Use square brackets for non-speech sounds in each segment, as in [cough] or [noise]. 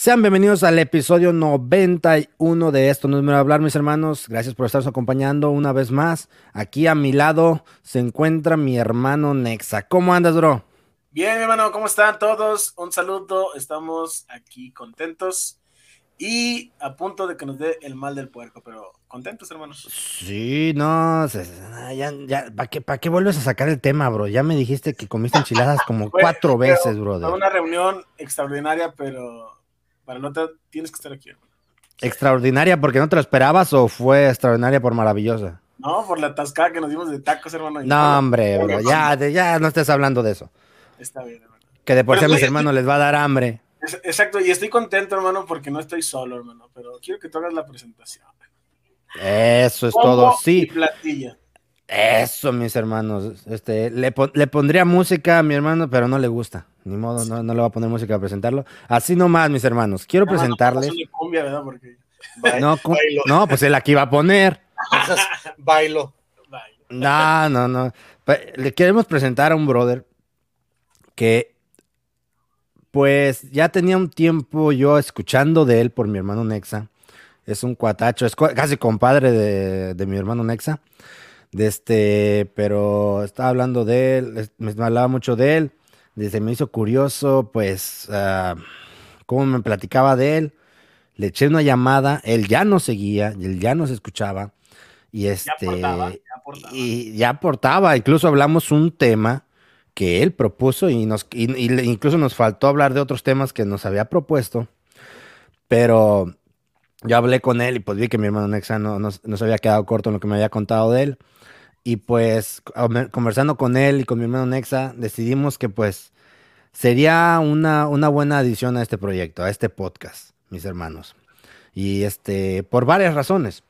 Sean bienvenidos al episodio 91 de Esto No es Mero Hablar, mis hermanos. Gracias por estarnos acompañando una vez más. Aquí a mi lado se encuentra mi hermano Nexa. ¿Cómo andas, bro? Bien, mi hermano, ¿cómo están todos? Un saludo, estamos aquí contentos y a punto de que nos dé el mal del puerco, pero contentos, hermanos. Sí, no, ya, ya, ¿para qué, qué vuelves a sacar el tema, bro? Ya me dijiste que comiste enchiladas como [laughs] cuatro veces, bro. Fue una reunión extraordinaria, pero para no te, tienes que estar aquí, hermano. ¿Extraordinaria porque no te lo esperabas o fue extraordinaria por maravillosa? No, por la atascada que nos dimos de tacos, hermano. No, hombre, bro, ya, ya no estés hablando de eso. Está bien, hermano. Que de por sí a mis hermanos les va a dar hambre. Exacto, y estoy contento, hermano, porque no estoy solo, hermano, pero quiero que tú hagas la presentación. Eso es todo, sí. platilla. Eso, mis hermanos. Este, le, pondría música a mi hermano, pero no le gusta. Ni modo, no, le va a poner música a presentarlo. Así nomás, mis hermanos. Quiero presentarles. No, no, pues él aquí va a poner. Bailo. No, no, no. Le queremos presentar a un brother que pues ya tenía un tiempo yo escuchando de él por mi hermano Nexa. Es un cuatacho, es casi compadre de, mi hermano Nexa. De este, pero estaba hablando de él, me hablaba mucho de él. Desde me hizo curioso, pues, uh, cómo me platicaba de él. Le eché una llamada, él ya no seguía, él ya no se escuchaba. Y este, y ya aportaba, incluso hablamos un tema que él propuso y, nos, incluso nos faltó hablar de otros temas que nos había propuesto, pero yo hablé con él y pues vi que mi hermano Nexa no, no, se había quedado corto en lo que me había contado de él. Y pues conversando con él y con mi hermano Nexa, decidimos que pues sería una, una buena adición a este proyecto, a este podcast, mis hermanos. Y este, por varias razones.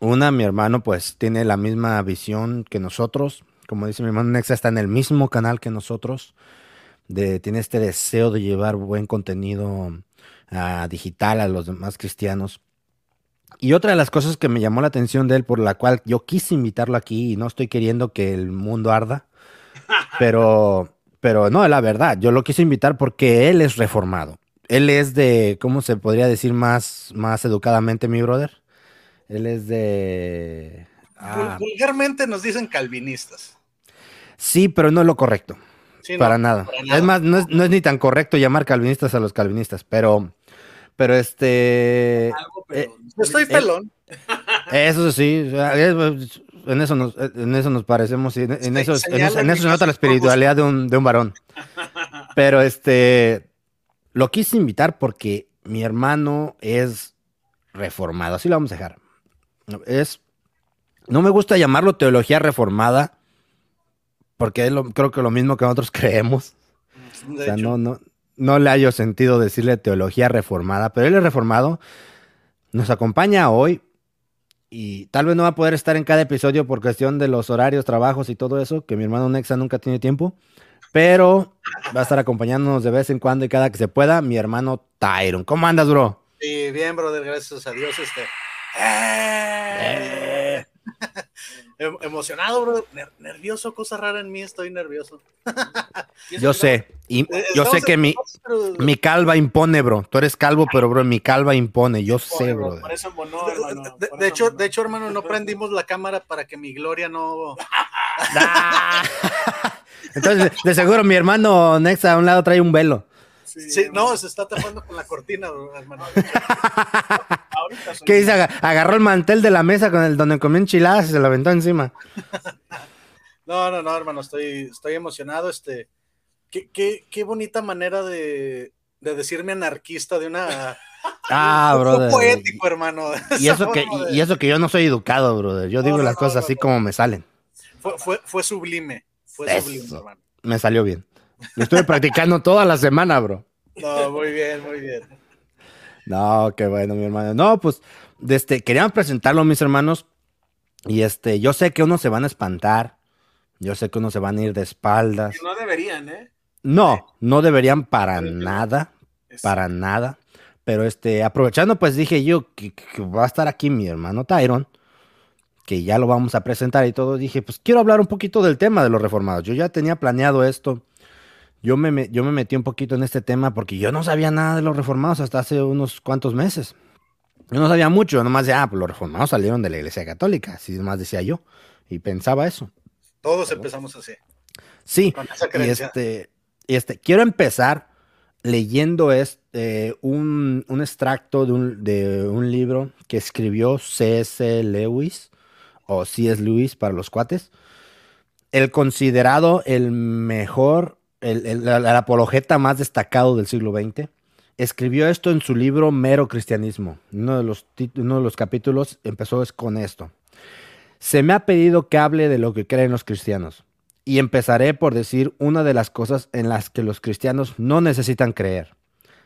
Una, mi hermano pues tiene la misma visión que nosotros, como dice mi hermano Nexa, está en el mismo canal que nosotros. De, tiene este deseo de llevar buen contenido ah, digital a los demás cristianos. Y otra de las cosas que me llamó la atención de él, por la cual yo quise invitarlo aquí, y no estoy queriendo que el mundo arda, [laughs] pero, pero no, la verdad, yo lo quise invitar porque él es reformado. Él es de, ¿cómo se podría decir más, más educadamente, mi brother? Él es de... Ah. Vulgarmente nos dicen calvinistas. Sí, pero no es lo correcto. para, nada. Es más, no es, ni tan correcto llamar calvinistas a los calvinistas, pero, pero este. Eh, estoy pelón. Eso sí, en eso nos, en eso nos parecemos, en, en eso, en, eso, se nota la espiritualidad de un, de un varón. Pero este, lo quise invitar porque mi hermano es reformado, así lo vamos a dejar. Es, no me gusta llamarlo teología reformada, porque es lo, creo que lo mismo que nosotros [laughs] creemos. o sea, no, no, no le hallo sentido decirle teología reformada, pero él es reformado, nos acompaña hoy y tal vez no va a poder estar en cada episodio por cuestión de los horarios, trabajos y todo eso, que mi hermano Nexa nunca tiene tiempo, pero va a estar acompañándonos de vez en cuando y cada que se pueda, mi hermano Tyron. ¿Cómo andas, bro? Sí, bien, brother, gracias a Dios. Este. ¡Eh! Em, [laughs] emocionado, bro. nervioso, cosa rara en mí, estoy nervioso. [laughs] yo sé, y eh, yo sé que mi, mi calva impone, bro. Tú eres calvo, pero bro, mi calva impone, yo sé, bro. de, hecho, de hecho, hermano, no prendimos la cámara para que mi gloria no. [laughs] Entonces, de seguro mi hermano Nexa a un lado trae un velo. Sí, no, se está tapando con la cortina, hermano. [laughs] ¿Qué dice? Agarró el mantel de la mesa con el donde comió enchiladas y se lo aventó encima. [laughs] no, no, no, hermano, estoy, estoy emocionado. Este, qué, qué, qué bonita manera de, de decirme anarquista de una. [laughs] Ah, brother. poético, hermano. Y eso, que, y eso que yo no soy educado, brother. Yo digo las cosas así como me salen. Fue, fue, fue sublime. Fue sublime, hermano. Me salió bien. Lo estuve practicando toda la semana, bro. No, muy bien, muy bien. No, qué bueno, mi hermano. No, pues, este, queríamos presentarlo, mis hermanos. Y este, yo sé que unos se van a espantar. Yo sé que unos se van a ir de espaldas. no deberían, ¿eh? No, no deberían para nada. Para nada. Pero este, aprovechando, pues dije yo que, que, va a estar aquí mi hermano Tyron, que ya lo vamos a presentar y todo. Dije, pues quiero hablar un poquito del tema de los reformados. Yo ya tenía planeado esto yo me, yo me metí un poquito en este tema porque yo no sabía nada de los reformados hasta hace unos cuantos meses. Yo no sabía mucho, nomás decía, ah, pues los reformados salieron de la iglesia católica, así más decía yo, y pensaba eso. Todos empezamos así. Sí, y este, y este, quiero empezar leyendo este, un, un extracto de un, de un libro que escribió C.S. Lewis, o C.S. Lewis para los cuates, el considerado el mejor el, apologeta más destacado del siglo XX, escribió esto en su libro Mero Cristianismo. Uno de los, uno de los capítulos empezó con esto. Se me ha pedido que hable de lo que creen los cristianos. Y empezaré por decir una de las cosas en las que los cristianos no necesitan creer.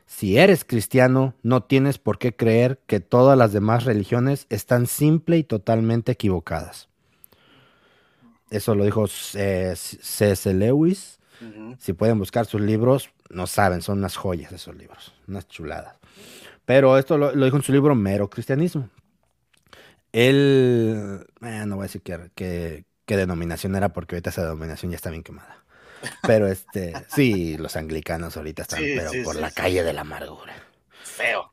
Si eres cristiano, no tienes por qué creer que todas las demás religiones están simple y totalmente equivocadas. Eso lo dijo C.S. Lewis si pueden buscar sus libros, no saben, son unas joyas esos libros, unas chuladas. Pero esto lo, dijo en su libro Mero Cristianismo. Él, eh, no voy a decir qué, denominación era porque ahorita esa denominación ya está bien quemada. Pero [laughs] este, sí, los anglicanos ahorita están pero por la calle de la amargura. Feo.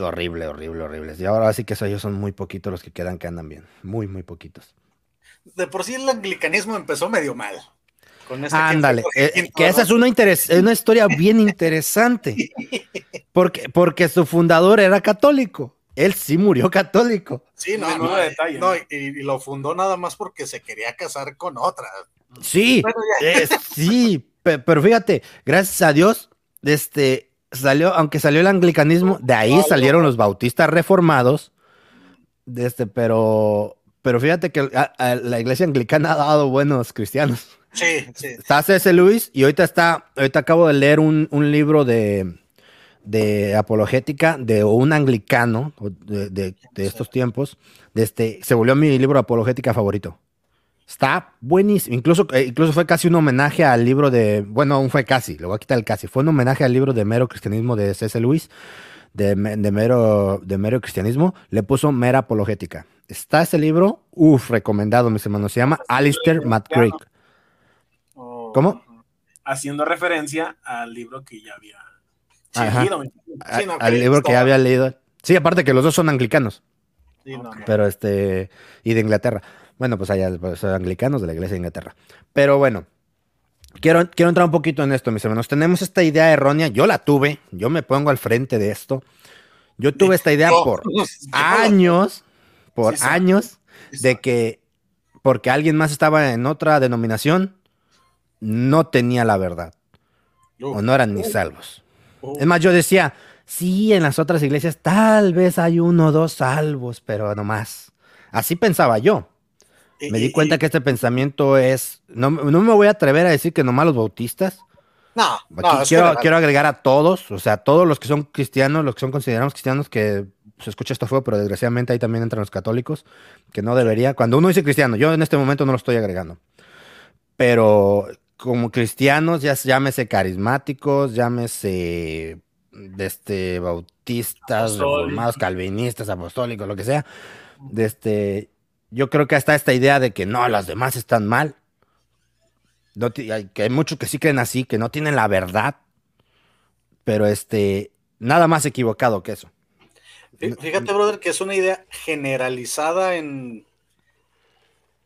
horrible, horrible, horrible. Y ahora sí que ellos son muy poquitos los que quedan que andan bien. Muy, muy poquitos. De por sí el anglicanismo empezó medio mal. Ándale, eh, que esa es una, una historia bien interesante, porque, porque su fundador era católico. Él sí murió católico. Sí, no, no, no y, lo fundó nada más porque se quería casar con otra. Sí, eh, sí, pero fíjate, gracias a Dios, este, salió, aunque salió el anglicanismo, de ahí salieron los bautistas reformados, de este, pero, pero fíjate que la iglesia anglicana ha dado buenos cristianos. Sí, sí. Está C.S. Luis y ahorita está, ahorita acabo de leer un, libro de, de, apologética de un anglicano de, estos tiempos. De este, se volvió mi libro de apologética favorito. Está buenísimo. Incluso, eh, incluso fue casi un homenaje al libro de. Bueno, aún fue casi, le voy a quitar el casi. Fue un homenaje al libro de mero cristianismo de C.S. Luis, de, mero, de mero cristianismo. Le puso mera apologética. Está ese libro, uff, recomendado, mis hermanos. Se llama Alistair McCrick. ¿Cómo? Haciendo referencia al libro que ya había leído. al libro que ya había leído. Sí, aparte que los dos son anglicanos. Pero este, y de Inglaterra. Bueno, pues allá pues, son anglicanos de la iglesia de Inglaterra. Pero bueno, quiero, quiero entrar un poquito en esto, mis hermanos. Tenemos esta idea errónea, yo la tuve, yo me pongo al frente de esto. Yo tuve esta idea por [laughs] años, por años, de que porque alguien más estaba en otra denominación, no tenía la verdad. o no eran ni salvos. Es más, yo decía, sí, en las otras iglesias tal vez hay uno o dos salvos, pero no más. Así pensaba yo. Me di cuenta que este pensamiento es. No, me voy a atrever a decir que nomás los bautistas. No, quiero, quiero agregar a todos, o sea, todos los que son cristianos, los que son considerados cristianos, que se escucha esto fue, pero desgraciadamente ahí también entran los católicos, que no debería. Cuando uno dice cristiano, yo en este momento no lo estoy agregando. Pero como cristianos, ya llámese carismáticos, llámese de este, bautistas, reformados, calvinistas, apostólicos, lo que sea. De este, yo creo que hasta esta idea de que no, las demás están mal. que hay muchos que sí creen así, que no tienen la verdad. Pero este, nada más equivocado que eso. Fíjate, brother, que es una idea generalizada en.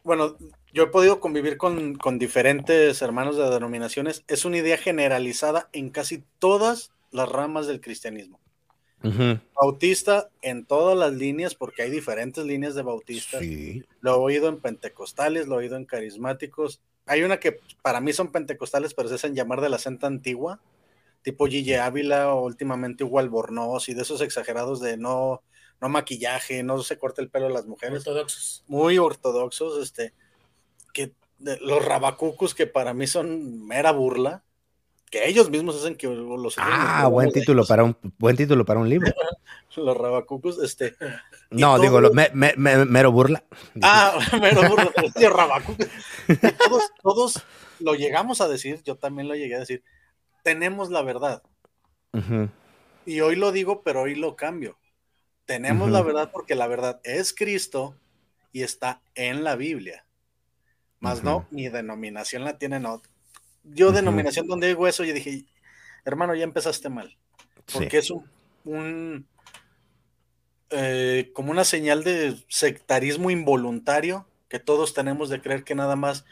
Bueno, yo he podido convivir con, diferentes hermanos de denominaciones. Es una idea generalizada en casi todas las ramas del cristianismo. Bautista en todas las líneas, porque hay diferentes líneas de bautistas. Lo he oído en pentecostales, lo he oído en carismáticos. Hay una que para mí son pentecostales, pero se hacen llamar de la senta antigua, tipo Gille Ávila o últimamente Hugo Albornoz y de esos exagerados de no, no maquillaje, no se corta el pelo a las mujeres. Ortodoxos. Muy ortodoxos, este que los rabacucus que para mí son mera burla, que ellos mismos hacen que los Ah, buen título para un buen título para un libro. [laughs] los rabacucus, este. No, digo, mero burla. Ah, [laughs] [laughs] mero burla, todos, todos lo llegamos a decir, yo también lo llegué a decir. Tenemos la verdad. Y hoy lo digo, pero hoy lo cambio. Tenemos la verdad porque la verdad es Cristo y está en la Biblia. Más no, mi denominación la tiene, no. dio Ujú. denominación donde hay hueso y dije, hermano, ya empezaste mal. Porque es un, un, eh, como una señal de sectarismo involuntario que todos tenemos de creer que nada más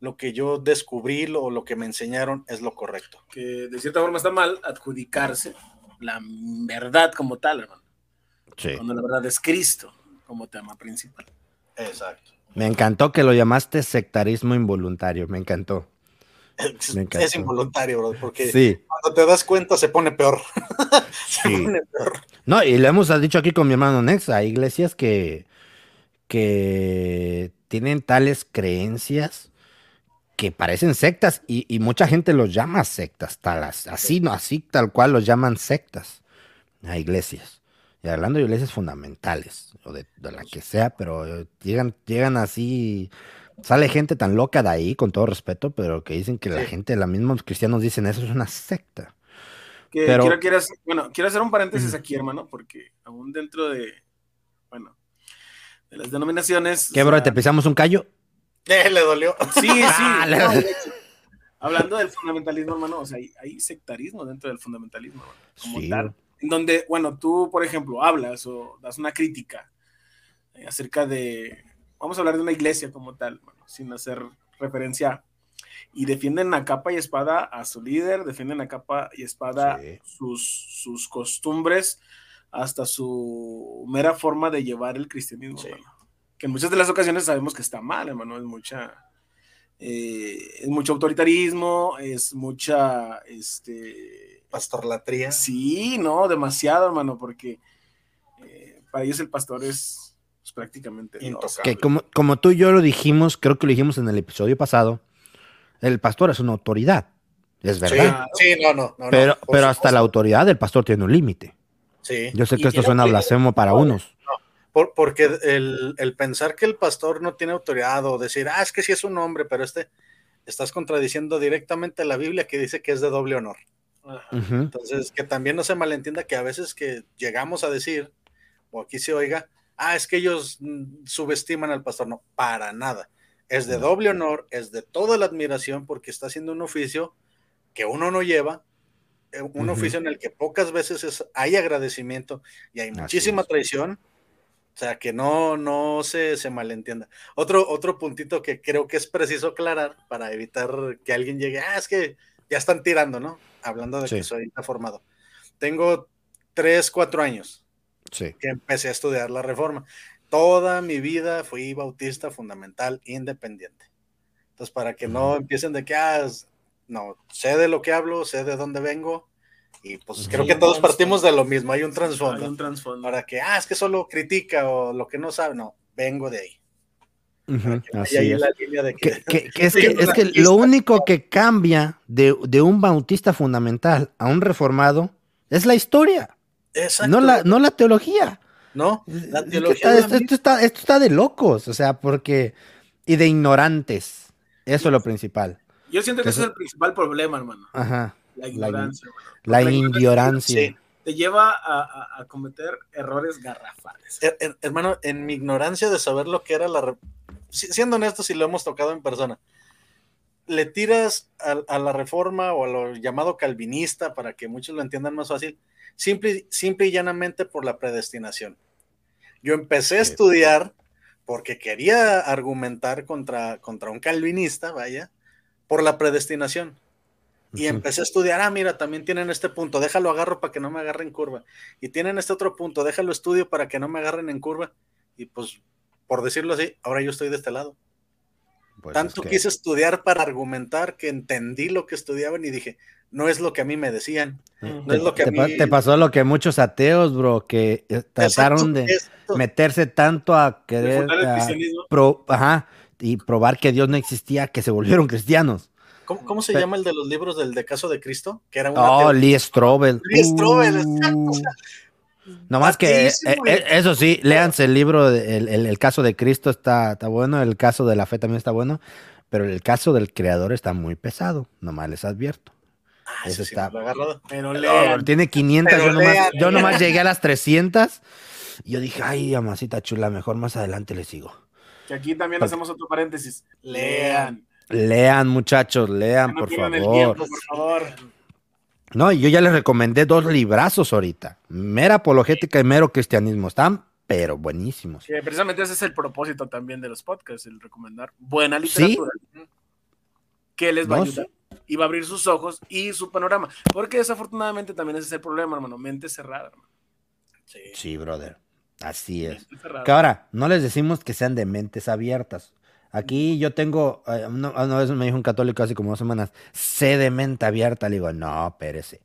lo que yo descubrí lo- o lo que me enseñaron es lo correcto. Que de cierta forma está mal adjudicarse la verdad como tal, hermano. Sí. Cuando la verdad es Cristo como tema principal. Exacto. Me encantó que lo llamaste sectarismo involuntario, me encantó. Es, Me encantó. es involuntario, bro, porque Sí, cuando te das cuenta se pone peor. [laughs] se Sí. pone peor. no, y lo hemos dicho aquí con mi hermano Nex, hay iglesias que, que tienen tales creencias que parecen sectas y, y mucha gente los llama sectas, tal, as- así, no, así tal cual los llaman sectas a iglesias. Y hablando de iglesias fundamentales, o de, de la que sea, pero eh, llegan, llegan así, sale gente tan loca de ahí, con todo respeto, pero que dicen que la Sí. gente, los mismos cristianos dicen eso es una secta. Que Pero- quiero, quiero hacer- bueno, quiero hacer un paréntesis aquí, hermano, porque aún dentro de, bueno, de las denominaciones. ¿Qué, bro? sea, ¿Te pisamos un callo? Eh, le dolió. Sí, [laughs] sí. Ah, no, hablando del fundamentalismo, hermano, o sea, hay, hay sectarismo dentro del fundamentalismo, hermano, como Sí, tal. Donde, bueno, tú, por ejemplo, hablas o das una crítica eh, acerca de, vamos a hablar de una iglesia como tal, bueno, sin hacer referencia, y defienden a capa y espada a su líder, defienden a capa y espada Sí. sus, sus costumbres, hasta su mera forma de llevar el cristianismo, Sí. Que en muchas de las ocasiones sabemos que está mal, hermano, es mucha... eh, es mucho autoritarismo, es mucha, este, Pastorlatría. Sí, no, demasiado, hermano, porque eh, para ellos el pastor es pues, prácticamente. Intocable. Que como, como tú y yo lo dijimos, creo que lo dijimos en el episodio pasado, el pastor es una autoridad, es Sí, verdad. sí, no, no. no, no, pero pero hasta la autoridad del pastor tiene un límite. Sí. Yo sé Y que esto suena blasfemo para no, unos. Por- porque el, el pensar que el pastor no tiene autoridad o decir, ah, es que sí es un hombre, pero este, estás contradiciendo directamente la Biblia que dice que es de doble honor. Ajá. Entonces, que también no se malentienda que a veces que llegamos a decir, o aquí se oiga, ah, es que ellos mm, subestiman al pastor. No, para nada. Es de doble honor, es de toda la admiración porque está haciendo un oficio que uno no lleva, eh, un oficio en el que pocas veces es- hay agradecimiento y hay muchísima traición. O sea, que no, no se, se malentienda. Otro, otro puntito que creo que es preciso aclarar para evitar que alguien llegue, ah, es que ya están tirando, ¿no? Hablando de Sí. que soy formado. Tengo tres, cuatro años Sí. que empecé a estudiar la reforma. Toda mi vida fui bautista fundamental independiente. Entonces, para que no empiecen de que, ah, no, sé de lo que hablo, sé de dónde vengo, y pues Ujú. creo Hay que todos partimos de lo mismo, hay un Hay trasfondo. un trasfondo. Para que, ah, es que solo critica o lo que no sabe, no, vengo de ahí. Así haya ahí es. la línea de que, Que- que- [laughs] que es que, es lo único que cambia de, de un bautista fundamental a un reformado es la historia, Exacto, no la, no la teología. ¿no? La teología está- esto, está, esto está de locos, o sea, porque. Y de ignorantes. Eso es lo principal. Yo siento que ese es el principal problema, hermano. Ajá. La ignorancia. La indiorancia. sí. te lleva a, a- a cometer errores garrafales. Her- her- hermano, en mi ignorancia de saber lo que era la... Siendo honesto, si lo hemos tocado en persona, le tiras a, a la reforma o a lo llamado calvinista, para que muchos lo entiendan más fácil, simple, simple y llanamente por la predestinación. Yo empecé a estudiar porque quería argumentar contra, contra un calvinista, vaya, por la predestinación. Y empecé a estudiar, ah, mira, también tienen este punto, déjalo agarro para que no me agarren curva. Y tienen este otro punto, déjalo estudio para que no me agarren en curva. Y pues, por decirlo así, ahora yo estoy de este lado. Pues Tanto es que- quise estudiar para argumentar que entendí lo que estudiaban y dije, no es lo que a mí me decían. No es lo que a mí- te pasó lo que muchos ateos, bro, que eh, trataron Exacto, de exacto. meterse tanto a querer a cristianismo. pro- ajá, y probar que Dios no existía, que se volvieron cristianos. ¿Cómo, cómo se llama el de los libros del de caso de Cristo? Que era una Oh, teo- Lee Strobel. Lee Strobel, exacto, o Uh. sea, No más que, eh, eh, eso sí, léanse el libro, de- el, el- el caso de Cristo está, está bueno, el caso de la fe también está bueno, pero el caso del creador está muy pesado, nomás les advierto. Ah, eso sí está- agarrado. Pero No, lean. tiene 500, Pero yo nomás, lean, yo nomás llegué a las 300 y yo dije, ay, amasita chula, mejor más adelante le sigo. Que aquí también Porque- hacemos otro paréntesis. Lean. Lean, muchachos, lean, No por favor. tiempo, por favor. No, y yo ya les recomendé dos librazos ahorita. Mera apologética y mero cristianismo. Están, pero buenísimos. Que precisamente ese es el propósito también de los podcasts, el recomendar buena literatura que les va a ayudar y va a abrir sus ojos y su panorama. Porque desafortunadamente también ese es el problema, hermano. Mente cerrada, hermano. Sí. Sí, brother. Así es. Que ahora, no les decimos que sean de mentes abiertas. Aquí yo tengo, eh, una, una vez me dijo un católico hace como dos semanas, sé de mente abierta. Le digo, no, pérese.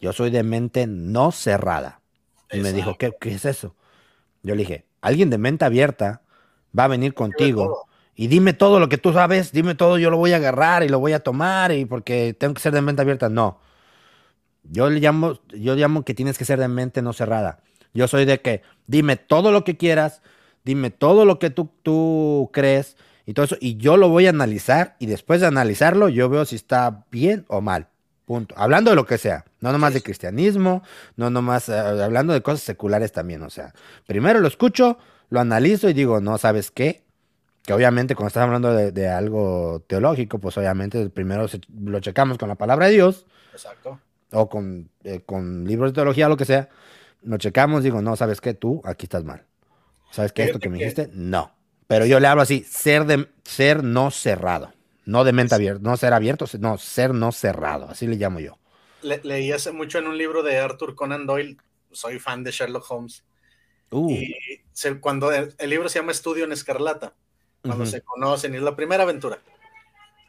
Yo soy de mente no cerrada. Y me dijo, ¿qué, qué es eso? Yo le dije, alguien de mente abierta va a venir contigo y dime todo lo que tú sabes, dime todo, yo lo voy a agarrar y lo voy a tomar y porque tengo que ser de mente abierta. No. Yo le llamo, yo llamo que tienes que ser de mente no cerrada. Yo soy de que dime todo lo que quieras, dime todo lo que tú, tú crees y todo eso, y yo lo voy a analizar y después de analizarlo yo veo si está bien o mal. Punto. Hablando de lo que sea, no nomás de cristianismo, no nomás eh, hablando de cosas seculares también, o sea, primero lo escucho, lo analizo y digo, no, ¿sabes qué? Que obviamente cuando estás hablando de, de algo teológico, pues obviamente primero se- lo checamos con la palabra de Dios Exacto. o con, eh, con libros de teología, lo que sea, lo checamos, digo, no, ¿sabes qué? Tú aquí estás mal. ¿Sabes qué? Esto que me dijiste, no. Pero yo le hablo así, ser, de, ser no cerrado. No de mente abierta, no ser abierto, no, ser no cerrado, así le llamo yo. Le- leí hace mucho en un libro de Arthur Conan Doyle. Soy fan de Sherlock Holmes. Uh, Y se- cuando el, el libro se llama Estudio en Escarlata, cuando ujú, se conocen, y es la primera aventura.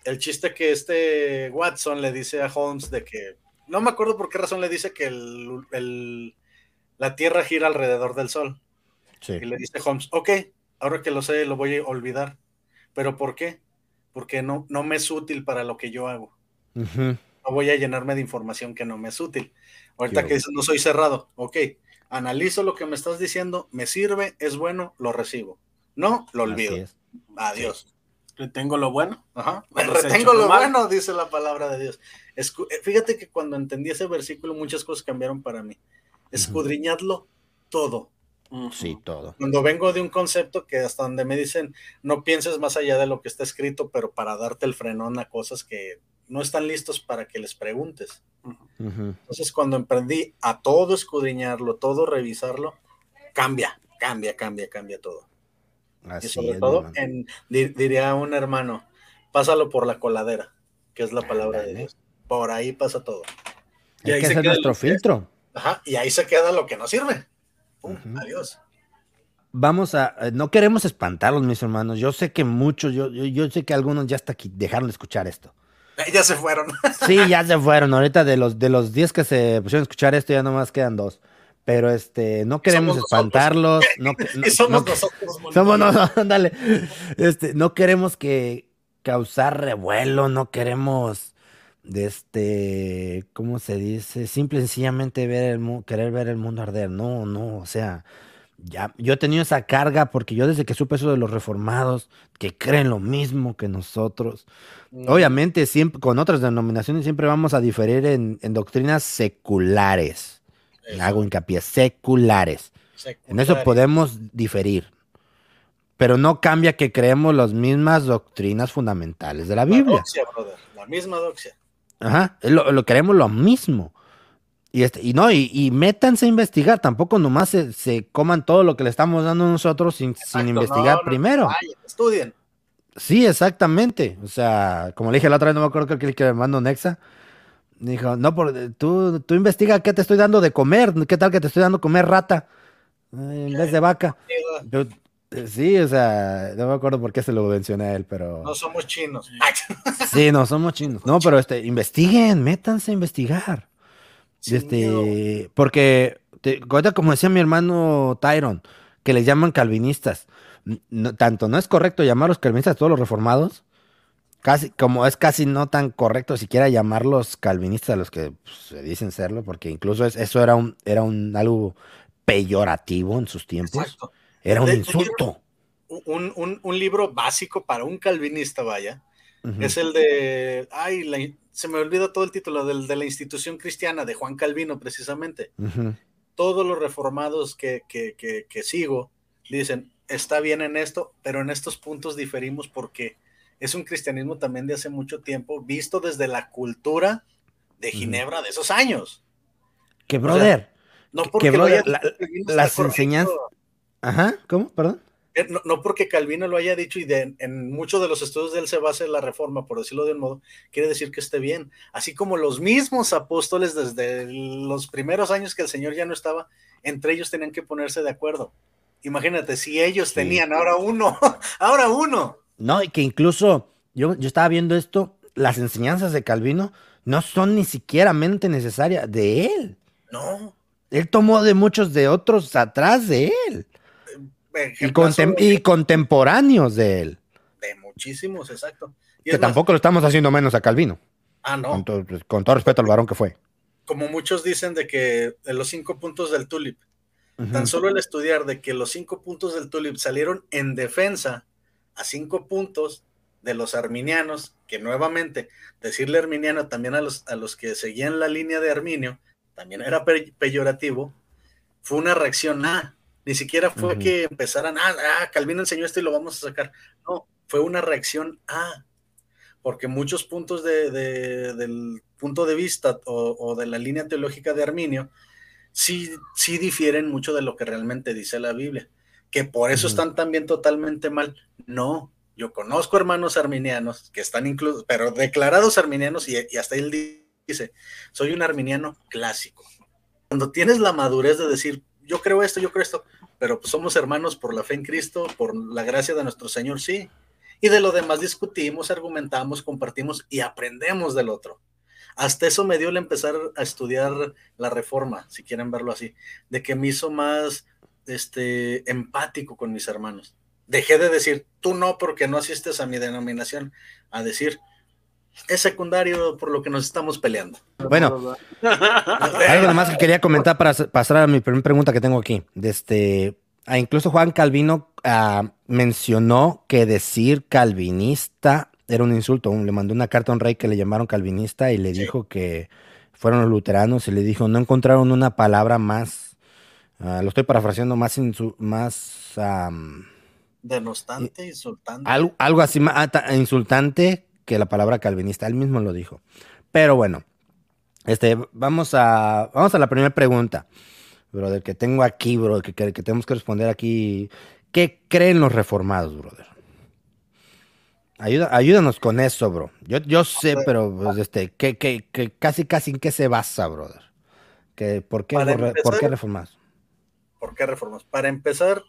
El chiste que este Watson le dice a Holmes de que, no me acuerdo por qué razón le dice que el- el- la Tierra gira alrededor del Sol. sí. Y le dice Holmes, ok, ahora que lo sé, lo voy a olvidar. ¿Pero por qué? Porque no, no me es útil para lo que yo hago. No voy a llenarme de información que no me es útil. Ahorita que dices, no soy cerrado, ok, analizo lo que me estás diciendo, me sirve, es bueno, lo recibo. No, lo olvido. Adiós. Retengo lo bueno. Ajá. Retengo lo bueno, dice la palabra de Dios. Escu- eh, Fíjate que cuando entendí ese versículo, muchas cosas cambiaron para mí. Escudriñadlo todo. Sí, todo. Cuando vengo de un concepto que hasta donde me dicen no pienses más allá de lo que está escrito, pero para darte el frenón a cosas que no están listos para que les preguntes. Ujú, Entonces, cuando emprendí a todo escudriñarlo, todo revisarlo, cambia, cambia, cambia, cambia todo. y Así sobre es, todo, en, di- diría un hermano, pásalo por la coladera, que es la palabra de Ándale. Dios. Por ahí pasa todo. y Hay ahí que se queda nuestro lo que es. filtro. Ajá, y ahí se queda lo que no sirve. Adiós. Vamos a, eh, no queremos espantarlos, mis hermanos. Yo sé que muchos, yo, yo, yo sé que algunos ya hasta aquí dejaron de escuchar esto. [laughs] Ya se fueron. [laughs] Sí, ya se fueron. Ahorita de los de los 10 que se pusieron a escuchar esto, ya nomás quedan dos. Pero este, no queremos espantarlos. [laughs] No, no- somos no- nosotros. somos nosotros, ándale. Este, no queremos que causar revuelo, no queremos de este, ¿cómo se dice? Simple y sencillamente ver el mu- querer ver el mundo arder. No, no, o sea, ya yo he tenido esa carga porque yo desde que supe eso de los reformados, que creen lo mismo que nosotros, Mm, Obviamente, siempre, con otras denominaciones siempre vamos a diferir en, en doctrinas seculares. eso, Hago hincapié, seculares. En eso podemos diferir. Pero no cambia que creemos las mismas doctrinas fundamentales de la La Biblia. doxia, brother, la misma doxia. Ajá, lo, lo queremos lo mismo. Y, este, y no, y, y métanse a investigar, tampoco nomás se, se coman todo lo que le estamos dando nosotros sin, sin investigar no, no, primero. vayan, estudien. Sí, exactamente. O sea, como le dije la otra vez, no me acuerdo que el que me mandó Nexa. Dijo, no, por, tú, tú investiga qué te estoy dando de comer. ¿Qué tal que te estoy dando comer rata? eh, En vez de vaca. Sí, o sea, no me acuerdo por qué se lo mencioné a él, pero... No somos chinos. Sí, [laughs] no, somos chinos. No, pero este, investiguen, métanse a investigar. Sin miedo. Este, porque, te, como decía mi hermano Tyron, que les llaman calvinistas. no- tanto no es correcto llamarlos calvinistas a todos los reformados, casi, como es casi no tan correcto siquiera llamarlos calvinistas a los que pues, se dicen serlo, porque incluso es- eso era un, era un algo peyorativo en sus tiempos. Exacto. Era un insulto. Un, un- un libro básico para un calvinista, vaya, es el de, ay, la- se me olvida todo el título, del, de la institución cristiana de Juan Calvino, precisamente. Todos los reformados que, que, que, que sigo dicen, está bien en esto, pero en estos puntos diferimos porque es un cristianismo también de hace mucho tiempo, visto desde la cultura de Ginebra de esos años. Que brother, no que- porque brother, la- las enseñanzas- ajá, ¿cómo? Perdón. Eh, No, no porque Calvino lo haya dicho y de- en muchos de los estudios de él se basa en la reforma, por decirlo de un modo, quiere decir que esté bien. Así como los mismos apóstoles desde los primeros años que el Señor ya no estaba, entre ellos tenían que ponerse de acuerdo. Imagínate, si ellos Sí. tenían ahora uno, [laughs] ahora uno. No, y que incluso yo, yo estaba viendo esto, las enseñanzas de Calvino no son ni siquiera mente necesarias de él. No. Él tomó de muchos de otros atrás de él y, ejemplazo contem- de- y contemporáneos de él. de muchísimos, exacto. Y Que es más, tampoco lo estamos haciendo menos a Calvino, ah, no. con, to- pues, con todo respeto al varón que fue. Como muchos dicen de que de los cinco puntos del tulip. Tan solo el estudiar de que los cinco puntos del tulip salieron en defensa a cinco puntos de los arminianos, que nuevamente decirle arminiano también a los, a los que seguían la línea de Arminio, también era pe- peyorativo, fue una reacción A. Ni siquiera fue que empezaran, ah, ah, Calvino enseñó esto y lo vamos a sacar. No, fue una reacción A. Porque muchos puntos de- de- del punto de vista o, o de la línea teológica de Arminio sí, sí difieren mucho de lo que realmente dice la Biblia. Que por eso están también totalmente mal. No, yo conozco hermanos arminianos que están incluso, pero declarados arminianos y, y hasta él di- dice, soy un arminiano clásico. Cuando tienes la madurez de decir, yo creo esto, yo creo esto, pero pues somos hermanos por la fe en Cristo, por la gracia de nuestro Señor, sí. Y de lo demás discutimos, argumentamos, compartimos y aprendemos del otro. Hasta eso me dio el empezar a estudiar la reforma, si quieren verlo así, de que me hizo más este, empático con mis hermanos. Dejé de decir, tú no porque no asistes a mi denominación, a decir, es secundario por lo que nos estamos peleando. Bueno, [laughs] algo más que quería comentar para pasar a mi primera pregunta que tengo aquí. De este, ah, incluso Juan Calvino ah, mencionó que decir calvinista era un insulto. Le mandó una carta a un rey que le llamaron calvinista y le Sí. dijo que fueron los luteranos y le dijo, no encontraron una palabra más, ah, lo estoy parafraseando, más, insu- más am, Denostante, insultante. algo, algo así insultante que la palabra calvinista. Él mismo lo dijo. Pero bueno, este, vamos a, vamos a la primera pregunta, brother, que tengo aquí, bro, que, que- que tenemos que responder aquí. ¿Qué creen los reformados, brother? Ayuda, ayúdanos con eso, bro. Yo, yo sé, pero pues, este, que, que, que casi, casi en qué se basa, brother. Que, ¿por, qué, re- ¿Por qué empezar- reformados? ¿Por qué reformas? Para empezar,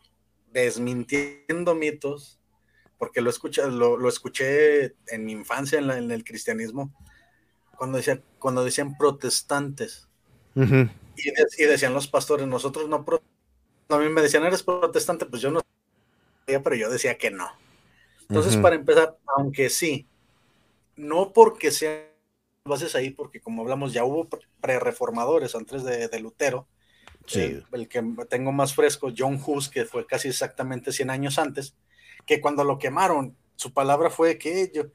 desmintiendo mitos, porque lo, escucha, lo, lo escuché en mi infancia en, la- en el cristianismo, cuando, decía, cuando decían protestantes. Y, de- y decían los pastores, nosotros no... A mí me decían, ¿eres protestante? Pues yo no sabía, pero yo decía que no. Entonces, para empezar, aunque sí, no porque sean bases ahí, porque como hablamos, ya hubo pre-reformadores antes de, de Lutero. Sí. El, el que tengo más fresco, John Hus, que fue casi exactamente 100 años antes, que cuando lo quemaron, su palabra fue que ellos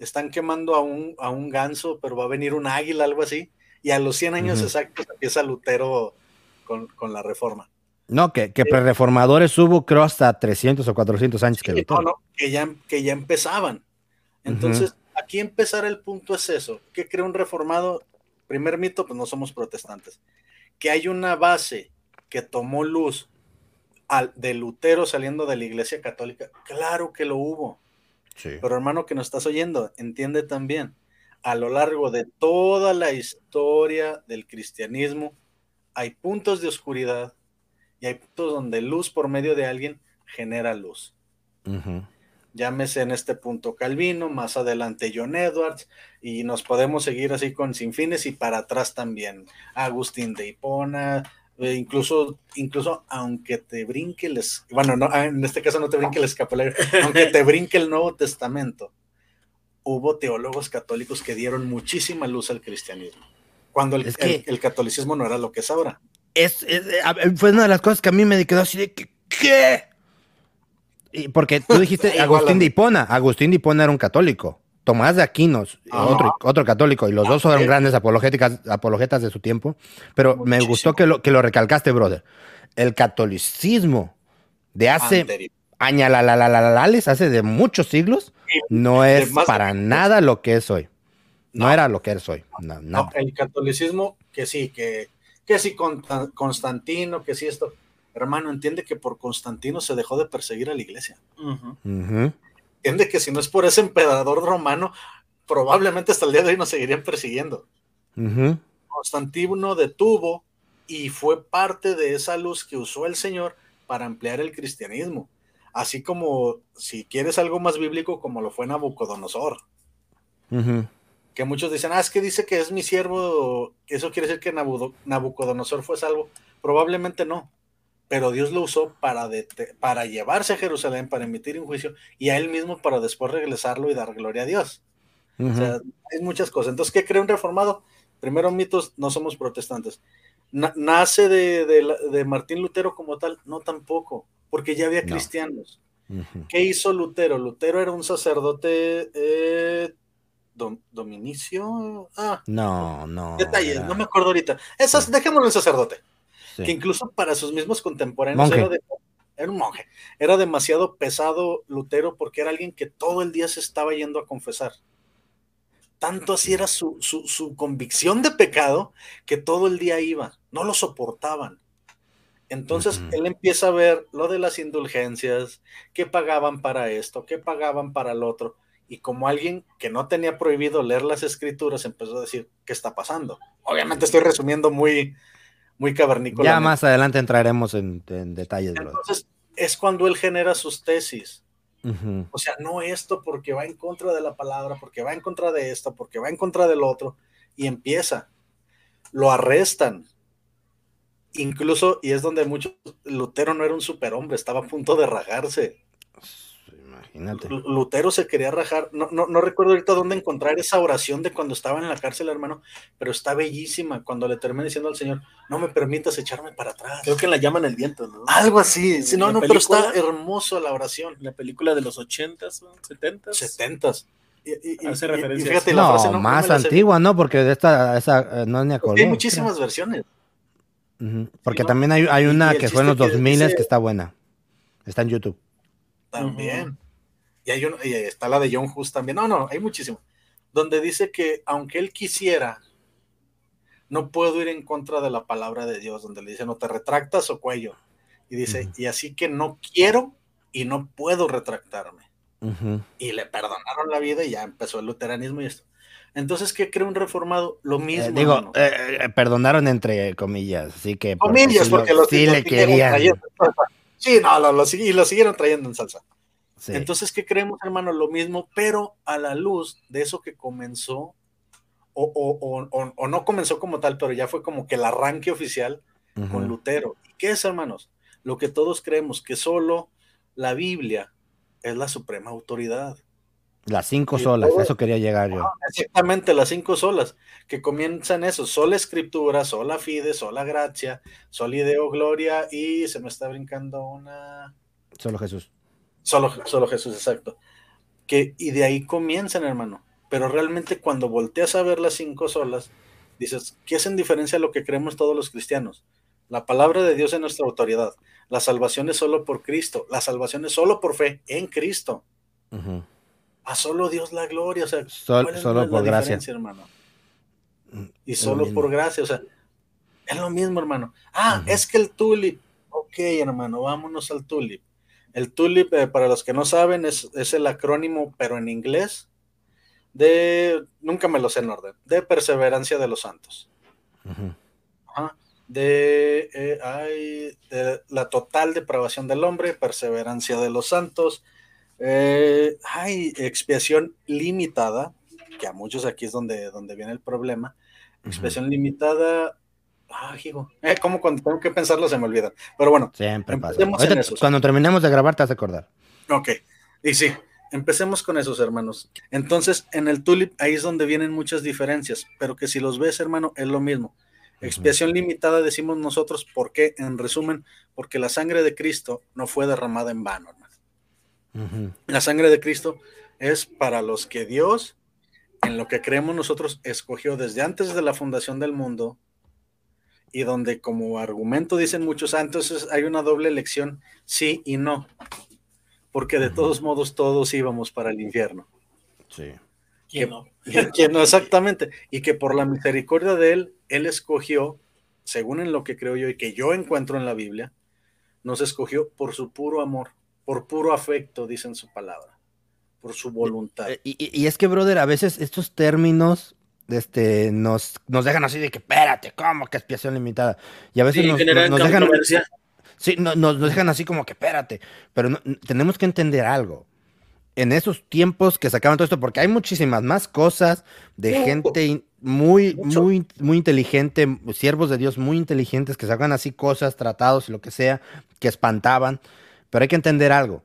están quemando a un, a un ganso, pero va a venir un águila, algo así. Y a los 100 años Ujú. exactos empieza Lutero con, con la reforma. No, que, que pre-reformadores hubo, creo, hasta 300 o 400 años que Lutero. no, no, que, ya, que ya empezaban. Entonces, aquí empezar el punto es eso. ¿Qué cree un reformado? Primer mito, pues no somos protestantes. Que hay una base que tomó luz al, de Lutero saliendo de la iglesia católica. Claro que lo hubo. Sí. Pero hermano que nos estás oyendo, entiende también, a lo largo de toda la historia del cristianismo, hay puntos de oscuridad y hay puntos donde luz por medio de alguien genera luz. Llámese en este punto Calvino, más adelante John Edwards, y nos podemos seguir así con sin fines y para atrás también. Agustín de Hipona, eh, incluso, incluso aunque te brinque el, es- bueno, no, ah, en este caso no te brinque el escapulario, [laughs] aunque te brinque el Nuevo Testamento, hubo teólogos católicos que dieron muchísima luz al cristianismo, cuando el, Es que- el- el catolicismo no era lo que es ahora. Es, es- a ver, fue una de las cosas que a mí me quedó así de que, ¿qué? Y porque tú [laughs] dijiste Agustín de Hipona. Agustín de Hipona era un católico. Tomás de Aquinos, Ajá. otro, otro católico, y los dos fueron sí. grandes apologéticas, apologetas de su tiempo. Pero me gustó que lo, que lo recalcaste, brother. El catolicismo de hace Anterior. añalalalales hace de muchos siglos, no es para nada lo que es hoy. No, era lo que es hoy. No, el catolicismo, que sí, que, que sí Constantino, que sí esto. Hermano, entiende que por Constantino se dejó de perseguir a la iglesia. Entiende que si no es por ese emperador romano, probablemente hasta el día de hoy nos seguirían persiguiendo. Constantino detuvo y fue parte de esa luz que usó el Señor para ampliar el cristianismo. Así como, si quieres algo más bíblico, como lo fue Nabucodonosor. Que muchos dicen, ah, es que dice que es mi siervo, eso quiere decir que Nabucodonosor fue salvo. Probablemente no, pero Dios lo usó para, para llevarse a Jerusalén, para emitir un juicio, y a él mismo para después regresarlo y dar gloria a Dios. O sea, hay muchas cosas. Entonces, ¿qué cree un reformado? Primero, mitos, no somos protestantes. ¿Nace de, Martín Lutero como tal? No tampoco, porque ya había cristianos. ¿Qué hizo Lutero? Lutero era un sacerdote eh, dominicio. Ah, no, no. Detalles, no me acuerdo ahorita. Esas, dejémoslo en sacerdote. Que incluso para sus mismos contemporáneos era, era, un monje. Era demasiado pesado Lutero porque era alguien que todo el día se estaba yendo a confesar. Tanto así era su, convicción de pecado que todo el día iba, no lo soportaban. Entonces él empieza a ver lo de las indulgencias, qué pagaban para esto, qué pagaban para el otro. Y como alguien que no tenía prohibido leer las escrituras, empezó a decir, ¿qué está pasando? Obviamente estoy resumiendo muy, muy cavernícola. Ya más adelante entraremos en, detalles. Entonces es cuando él genera sus tesis. O sea, no esto porque va en contra de la palabra, porque va en contra de esto, porque va en contra del otro, y empieza. Lo arrestan. Incluso, y es donde muchos, Lutero no era un superhombre, estaba a punto de rajarse. Imagínate. Lutero se quería rajar. No, no, no, recuerdo ahorita dónde encontrar esa oración de cuando estaba en la cárcel, hermano, pero está bellísima. Cuando le termina diciendo al Señor, no me permitas echarme para atrás. Creo que la llaman el viento, ¿no? Algo así. Sí, no, no, pero está hermoso la oración. La película de los 80s, 70s. 70s. Y, Hace referencia fíjate, no, la frase no, más antigua, ¿no? Porque de esta, esa, eh, no es ni acuerdo. Hay muchísimas versiones. Porque también hay, hay una que fue en los 2000 que está buena. Está en YouTube. También. Y, hay y está la de John Hus también. No, no, hay muchísimo. Donde dice que aunque él quisiera, no puedo ir en contra de la palabra de Dios, donde le dice, no te retractas o cuello. Y dice, y así que no quiero y no puedo retractarme. Y le perdonaron la vida y ya empezó el luteranismo y esto. Entonces, ¿qué cree un reformado? Lo eh, mismo. digo, eh, eh, perdonaron entre comillas, así que. Comillas, porque los sí le querían. Sí, no, lo, y lo siguieron trayendo en salsa. Entonces, ¿qué creemos, hermano? Lo mismo, pero a la luz de eso que comenzó, o, no comenzó como tal, pero ya fue como que el arranque oficial con Lutero. ¿Y qué es, hermanos? Lo que todos creemos, que solo la Biblia es la suprema autoridad. Las cinco solas, eso quería llegar yo. exactamente, las cinco solas, que comienzan eso, sola escritura, sola fide, sola gracia, sola ideo gloria, y se me está brincando una... Solo Jesús. Solo, solo Jesús, exacto. Que, y de ahí comienzan, hermano. Pero realmente cuando volteas a ver las cinco solas, dices, ¿qué es en diferencia a lo que creemos todos los cristianos? La palabra de Dios es nuestra autoridad. La salvación es solo por Cristo. La salvación es solo por fe en Cristo. A solo Dios la gloria. O sea, solo por gracia. hermano? Mm, y solo por gracia. O sea, es lo mismo, hermano. Ah, es que el tulip. Ok, hermano, vámonos al tulip. El TULIP, eh, para los que no saben, es, el acrónimo, pero en inglés, de, nunca me lo sé en orden, de perseverancia de los santos. Eh, de, la total depravación del hombre, perseverancia de los santos. Eh, hay expiación limitada, que a muchos aquí es donde, donde viene el problema. Expiación limitada, Ah, hijo. Eh, como cuando tengo que pensarlo se me olvida. Pero bueno. Siempre pasa. cuando terminemos de grabar te vas a acordar. Ok. Y sí, empecemos con esos, hermanos. Entonces, en el tulip, ahí es donde vienen muchas diferencias, pero que si los ves, hermano, es lo mismo. Expiación limitada, decimos nosotros, ¿por qué? En resumen, porque la sangre de Cristo no fue derramada en vano, hermano. La sangre de Cristo es para los que Dios, en lo que creemos nosotros, escogió desde antes de la fundación del mundo, y donde como argumento dicen muchos, ah, entonces hay una doble elección, sí y no. porque de todos modos todos íbamos para el infierno. Sí. ¿Quién no? Que no exactamente, y que por la misericordia de él, él escogió, según en lo que creo yo y que yo encuentro en la Biblia, nos escogió por su puro amor, por puro afecto, dice en su palabra, por su voluntad. Eh, Y, y- y es que, brother, a veces estos términos este, nos, nos dejan así de que, espérate, ¿cómo que expiación limitada? Y a veces Sí, nos, dejan, sí, no- nos, nos dejan así como que, espérate, pero no- tenemos que entender algo. En esos tiempos que sacaban todo esto, porque hay muchísimas más cosas de gente in- muy, Mucho. muy, muy inteligente, siervos de Dios muy inteligentes que sacan así cosas, tratados y lo que sea, que espantaban. Pero hay que entender algo.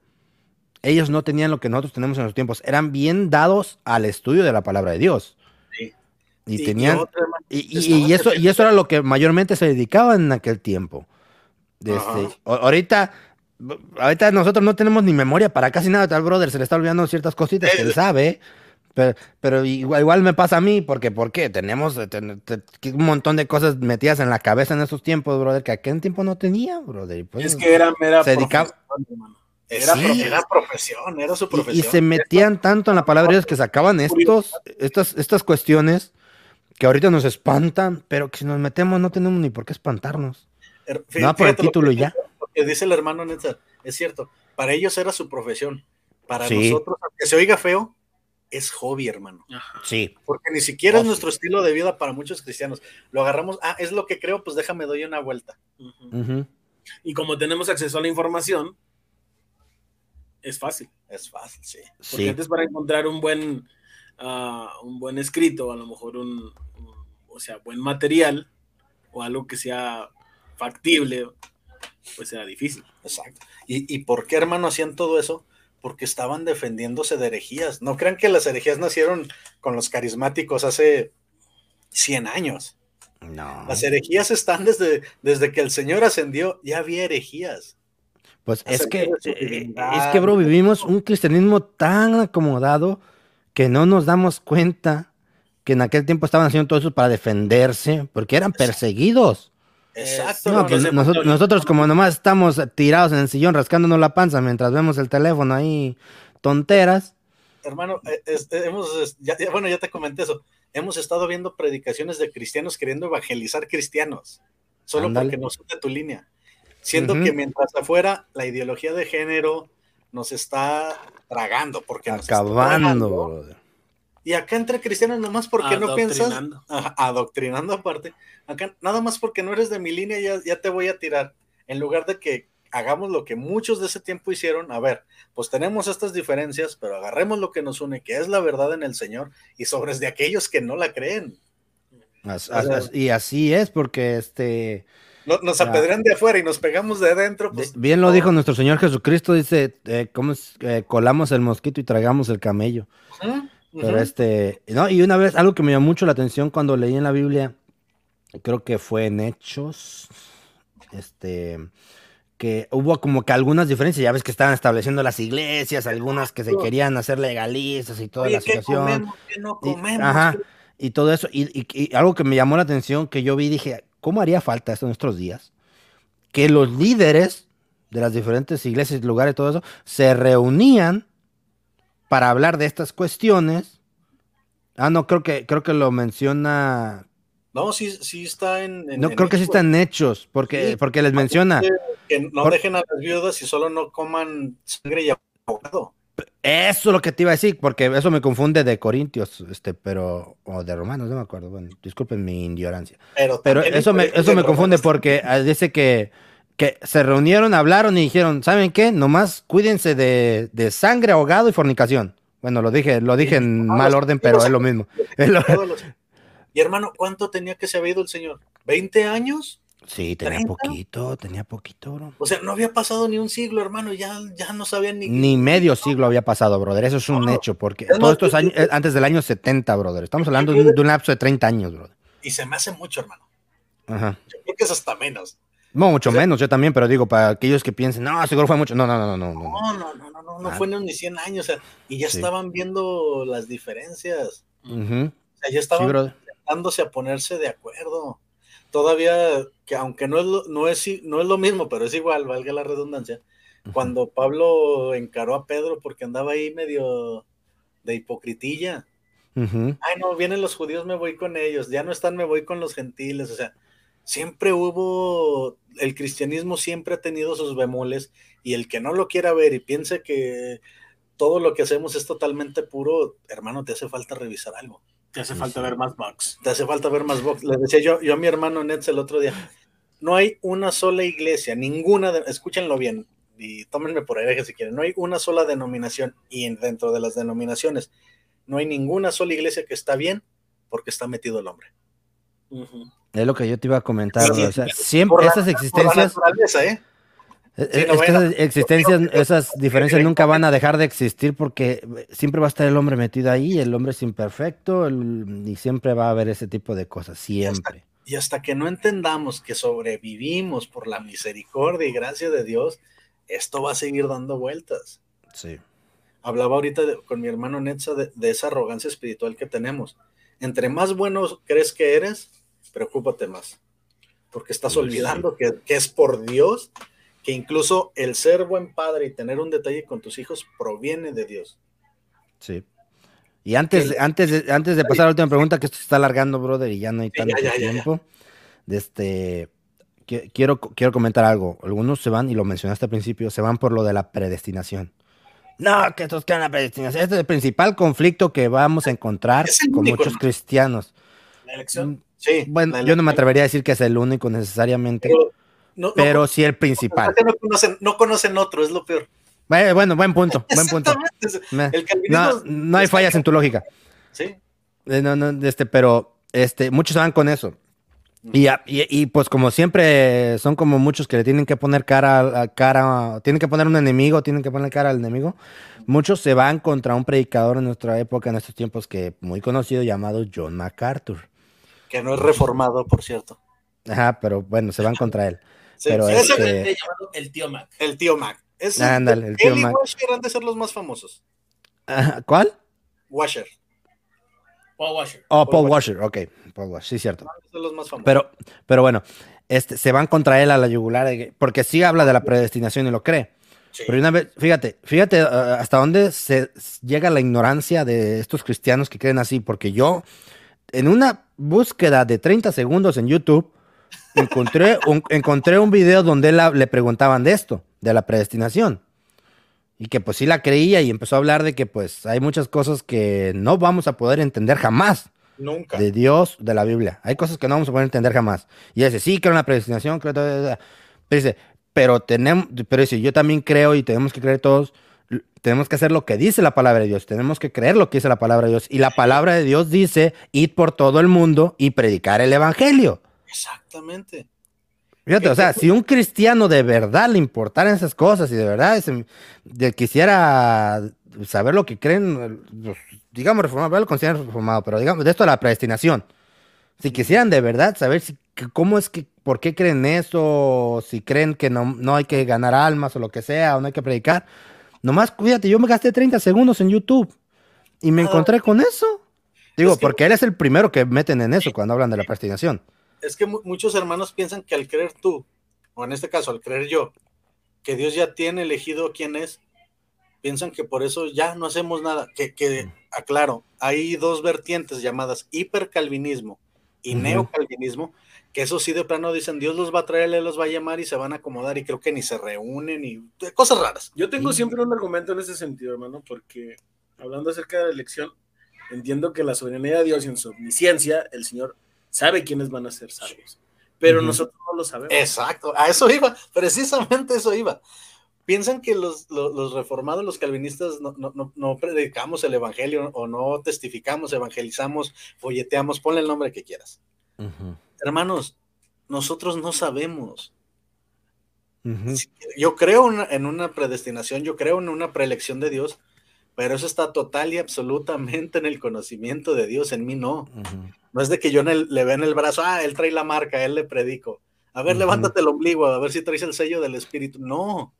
Ellos no tenían lo que nosotros tenemos en los tiempos. Eran bien dados al estudio de la palabra de Dios. Sí. Y, tenían. Y, y- y eso, y eso era lo que mayormente se dedicaban en aquel tiempo. Este, ahorita, ahorita nosotros no tenemos ni memoria para casi nada. Tal brother se le está olvidando ciertas cositas que él sabe. Pero, pero igual, igual me pasa a mí, porque ¿por qué? Tenemos eh, ten- te- que un montón de cosas metidas en la cabeza en esos tiempos, brother, que aquel tiempo no tenía, brother. y pues, Es que era mera Se dedicaba- profesión, era, profesión. era profesión, era su y- y, profesión. se metían tanto en la palabra de Dios que sacaban estos, estas, estas que ahorita nos espantan, pero que si nos metemos no tenemos ni por qué espantarnos. Er- Nada por el título ya. Lo que dice el hermano Netzer, es cierto, para ellos era su profesión, para Sí. nosotros, aunque se oiga feo, es hobby, hermano. Ajá. Sí. Porque ni siquiera Oh, es sí. nuestro estilo de vida para muchos cristianos. Lo agarramos, ah, es lo que creo, pues déjame doy una vuelta. Y como tenemos acceso a la información, es fácil. Es fácil, sí. Porque Sí. antes para encontrar un buen, ah, un buen escrito, a lo mejor un, un- o sea, buen material o algo que sea factible, pues era difícil. Exacto. ¿Y, y por qué, hermano, hacían todo eso? Porque estaban defendiéndose de herejías. No crean que las herejías nacieron con los carismáticos hace 100 años. No. Las herejías están desde, desde que el Señor ascendió, ya había herejías. Pues es que, eh, es que, bro, vivimos un cristianismo tan acomodado que no nos damos cuenta que en aquel tiempo estaban haciendo todo eso para defenderse, porque eran perseguidos. Exacto. No, pues nosotros, nosotros como nomás estamos tirados en el sillón rascándonos la panza mientras vemos el teléfono ahí, tonteras. hermano, eh, es- eh, hemos, ya- bueno, ya te comenté eso. Hemos estado viendo predicaciones de cristianos queriendo evangelizar cristianos, solo Ándale. porque no son de tu línea. Siendo que mientras afuera la ideología de género nos está tragando, porque nos está Acabando, tragando. brother. Y acá entre cristianos, nomás porque no piensas, Adoctrinando. Aparte, acá nada más porque no eres de mi línea, ya, ya te voy a tirar. En lugar de que hagamos lo que muchos de ese tiempo hicieron, a ver, pues tenemos estas diferencias, pero agarremos lo que nos une, que es la verdad en el Señor, y sobres de aquellos que no la creen. As- O sea- as- y así es, porque este. No- nos apedrean de afuera y nos pegamos de adentro, de- pues bien lo no. dijo nuestro Señor Jesucristo, dice, eh, ¿cómo es? Eh, colamos el mosquito y tragamos el camello. Pero este, no, y una vez algo que me llamó mucho la atención cuando leí en la Biblia, creo que fue en Hechos, este, que hubo como que algunas diferencias, ya ves que estaban estableciendo las iglesias, algunas que se querían hacer legalistas y toda Oye, la ¿qué situación. comemos? ¿Qué no Y- comemos? ajá, y todo eso, y, y- y algo que me llamó la atención, que yo vi, dije, ¿cómo haría falta esto en nuestros días? Que los líderes de las diferentes iglesias, lugares, todo eso, se reunían para hablar de estas cuestiones. Ah, no, creo que, creo que lo menciona. No, sí, sí está en... en- No, en creo que sí están hechos, porque, Sí. porque les menciona. Que no Por- dejen a las viudas y solo no coman sangre y ahogado. Eso es lo que te iba a decir, porque eso me confunde de Corintios, este, pero, o de Romanos, no me acuerdo. Bueno, disculpen mi ignorancia. Pero, Pero eso me, eso me confunde porque ah, dice que, que se reunieron, hablaron y dijeron, ¿saben qué? Nomás cuídense de, de sangre, ahogado y fornicación. Bueno, lo dije, lo dije en mal orden, pero es lo mismo. [laughs] [laughs] Y hermano, ¿cuánto tenía que se había ido el señor? ¿20 años? Sí, tenía ¿30? poquito, tenía poquito, bro. O sea, no había pasado ni un siglo, hermano, ya, ya no sabían ni... Ni medio [laughs] siglo había pasado, brother. Eso es un No. hecho, porque Es todos estos años, eh, antes del año 70, brother. Estamos hablando de un, de un lapso de 30 años, brother. Y se me hace mucho, hermano. Ajá. Yo creo que es hasta menos. No, mucho O sea- menos, yo también, pero digo, para aquellos que piensen, no, seguro fue mucho. No, no, no, no, no. no. No, no, no, no, no, Ah. fue ni 100 años, o sea, y ya Sí. estaban viendo las diferencias. Ujú. O sea, ya Sí, estaban dándose a ponerse de acuerdo. Todavía, que aunque no es lo, no es, no es lo mismo, pero es igual, valga la redundancia, cuando Pablo encaró a Pedro porque andaba ahí medio de hipocritilla. Ay, no, vienen los judíos, me voy con ellos, ya no están, me voy con los gentiles, o sea, siempre hubo, el cristianismo siempre ha tenido sus bemoles y el que no lo quiera ver y piense que todo lo que hacemos es totalmente puro, hermano, te hace falta revisar algo. Te hace falta ver más bugs. Te hace falta ver más bugs. Le decía yo, yo a mi hermano Nets el otro día, no hay una sola iglesia, ninguna, de, escúchenlo bien, y tómenme por hereje si quieren, no hay una sola denominación, y dentro de las denominaciones, no hay ninguna sola iglesia que está bien porque está metido el hombre. Es lo que yo te iba a comentar, o sea, siempre esas existencias... ¿eh? Esas existencias, esas diferencias nunca van a dejar de existir porque siempre va a estar el hombre metido ahí, el hombre es imperfecto y siempre va a haber ese tipo de cosas, siempre. Y hasta que no entendamos que sobrevivimos por la misericordia y gracia de Dios, esto va a seguir dando vueltas. Sí. Hablaba ahorita con mi hermano Netza de, esa arrogancia espiritual que tenemos. Entre más buenos crees que eres, preocúpate más. Porque estás olvidando que, es por Dios, que incluso el ser buen padre y tener un detalle con tus hijos proviene de Dios. Sí. Y antes, antes, de, antes de pasar a la última pregunta, que esto se está alargando, brother, y ya no hay tanto tiempo. De este, quiero, quiero comentar algo. Algunos se van, y lo mencionaste al principio, se van por lo de la predestinación. No, que estos quedan la predestinación. Este es el principal conflicto que vamos a encontrar con muchos cristianos. La elección. Mm, sí. Bueno, yo no me atrevería a decir que es el único necesariamente, pero, sí el principal. No conocen, no conocen otro, es lo peor. Bueno, buen punto, buen punto. no, hay fallas en tu lógica. Sí. Eh, no, no, este, pero este, muchos van con eso. Y, y, pues como siempre son como muchos que le tienen que poner cara a cara, tienen que poner un enemigo, tienen que poner cara al enemigo. Muchos se van contra un predicador en nuestra época, en estos tiempos que muy conocido llamado John MacArthur. Que no es reformado, por cierto. Ajá, pero bueno, se van contra él. Pero este... el tío Mac. El tío Mac. Es, Ándale, el tío Mac. Washer han de ser los más famosos. ¿Cuál? Washer. Paul Washer. Oh, Paul, Washer. ok. Paul Washer, sí, cierto. Son los más famosos. Pero, pero bueno, este, se van contra él a la yugular, porque sí habla de la predestinación y lo cree. Pero una vez, fíjate, fíjate uh, hasta dónde se llega la ignorancia de estos cristianos que creen así, porque yo, en una búsqueda de 30 segundos en YouTube, encontré un, encontré un video donde le preguntaban de esto, de la predestinación. Y que pues sí la creía y empezó a hablar de que pues hay muchas cosas que no vamos a poder entender jamás. Nunca. De Dios, de la Biblia. Hay cosas que no vamos a poder entender jamás. Y dice, sí, creo en la predestinación, creo... Pero dice, pero tenemos, pero dice, yo también creo y tenemos que creer todos, tenemos que hacer lo que dice la palabra de Dios, tenemos que creer lo que dice la palabra de Dios. Y la palabra de Dios dice, id por todo el mundo y predicar el Evangelio. Exactamente. Fíjate, o sea, si un cristiano de verdad le importaran esas cosas y de verdad quisiera saber lo que creen, digamos reformado, lo consideran reformado, pero digamos, de esto de la predestinación. Si quisieran de verdad saber si, cómo es que, por qué creen eso, si creen que no, no hay que ganar almas o lo que sea, o no hay que predicar, nomás, fíjate, yo me gasté 30 segundos en YouTube y me encontré con eso. Digo, porque él es el primero que meten en eso cuando hablan de la predestinación es que muchos hermanos piensan que al creer tú, o en este caso al creer yo, que Dios ya tiene elegido quién es, piensan que por eso ya no hacemos nada. Que, que aclaro, hay dos vertientes llamadas hipercalvinismo y neocalvinismo, que eso sí de plano dicen, Dios los va a traer, Él los va a llamar y se van a acomodar y creo que ni se reúnen y cosas raras. Yo tengo siempre un argumento en ese sentido, hermano, porque hablando acerca de la elección, entiendo que la soberanía de Dios y en su omnisciencia, el Señor sabe quiénes van a ser salvos, pero nosotros no lo sabemos. Exacto, a eso iba, precisamente eso iba. Piensan que los, reformados, los calvinistas, no, predicamos el evangelio o no testificamos, evangelizamos, folleteamos, ponle el nombre que quieras. Hermanos, nosotros no sabemos. Yo creo en una predestinación, yo creo en una preelección de Dios, pero eso está total y absolutamente en el conocimiento de Dios, en mí no. No es de que yo le vea en el brazo, ah, él trae la marca, él le predico. A ver, levántate el ombligo, a ver si traes el sello del Espíritu. No,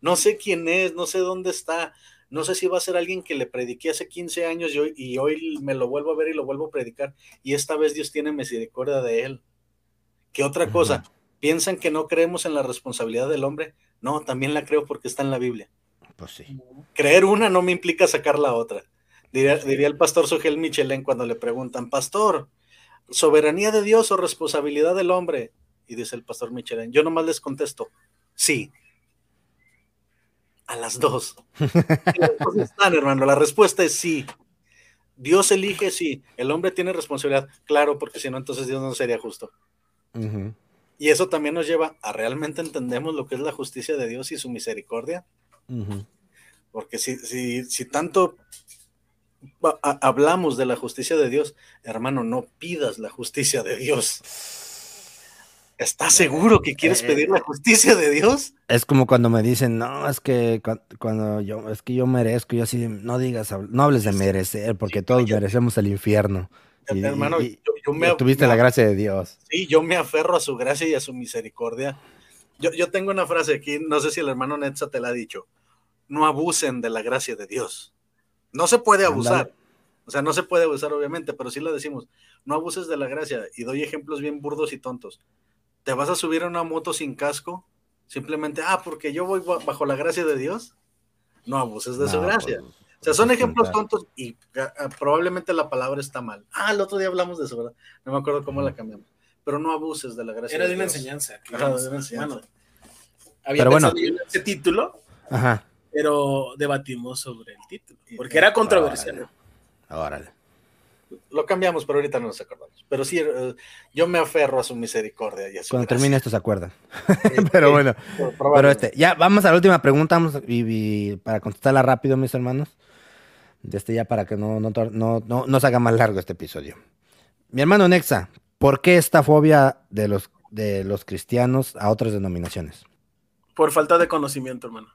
no sé quién es, no sé dónde está, no sé si va a ser alguien que le prediqué hace 15 años y hoy, y hoy me lo vuelvo a ver y lo vuelvo a predicar. Y esta vez Dios tiene misericordia de él. ¿Qué otra cosa? ¿Piensan que no creemos en la responsabilidad del hombre? No, también la creo porque está en la Biblia. Pues sí. Creer una no me implica sacar la otra. Diría, diría el pastor Sugel Michelén cuando le preguntan, pastor, ¿soberanía de Dios o responsabilidad del hombre? Y dice el pastor Michelén, yo nomás les contesto, sí. A las dos. las están, hermano. La respuesta es sí. Dios elige, sí. El hombre tiene responsabilidad, claro, porque si no, entonces Dios no sería justo. Y eso también nos lleva a realmente entendemos lo que es la justicia de Dios y su misericordia. Porque si, si, si tanto hablamos de la justicia de Dios, hermano, no pidas la justicia de Dios. ¿Estás seguro que quieres Eh, pedir la justicia de Dios? Es como cuando me dicen, no, es que cu- cuando yo, es que yo merezco, yo así, no digas, no hables de merecer, porque todos merecemos el infierno. Y, hermano, y- yo, me, tuviste me- la gracia de Dios. Sí, yo me aferro a su gracia y a su misericordia. Yo, yo tengo una frase aquí, no sé si el hermano Netza te la ha dicho. No abusen de la gracia de Dios. No se puede abusar. O sea, no se puede abusar, obviamente, pero sí la decimos. No abuses de la gracia. Y doy ejemplos bien burdos y tontos. ¿Te vas a subir a una moto sin casco? Simplemente, ah, porque yo voy ba- bajo la gracia de Dios. No abuses de su gracia. pues, O sea, son pues, ejemplos contar. tontos y ah, ah, probablemente la palabra está mal. Ah, el otro día hablamos de eso, ¿verdad? No me acuerdo cómo la cambiamos. Pero no abuses de la gracia Era de una Dios. enseñanza. íbamos- de una enseñanza. bueno, había Pero bueno. en ese título, Ajá, pero debatimos sobre el título, porque era controversial. órale. Lo cambiamos, pero ahorita no nos acordamos. Pero sí, eh, yo me aferro a su misericordia y a su Cuando gracia. termine esto se acuerdan. [laughs] Pero bueno, pero este, ya vamos a la última pregunta, vamos, y, y para contestarla rápido, mis hermanos. De este ya para que no, no, no, no, no se haga más largo este episodio. Mi hermano Nexa, ¿por qué esta fobia de los, de los cristianos a otras denominaciones? Por falta de conocimiento, hermano.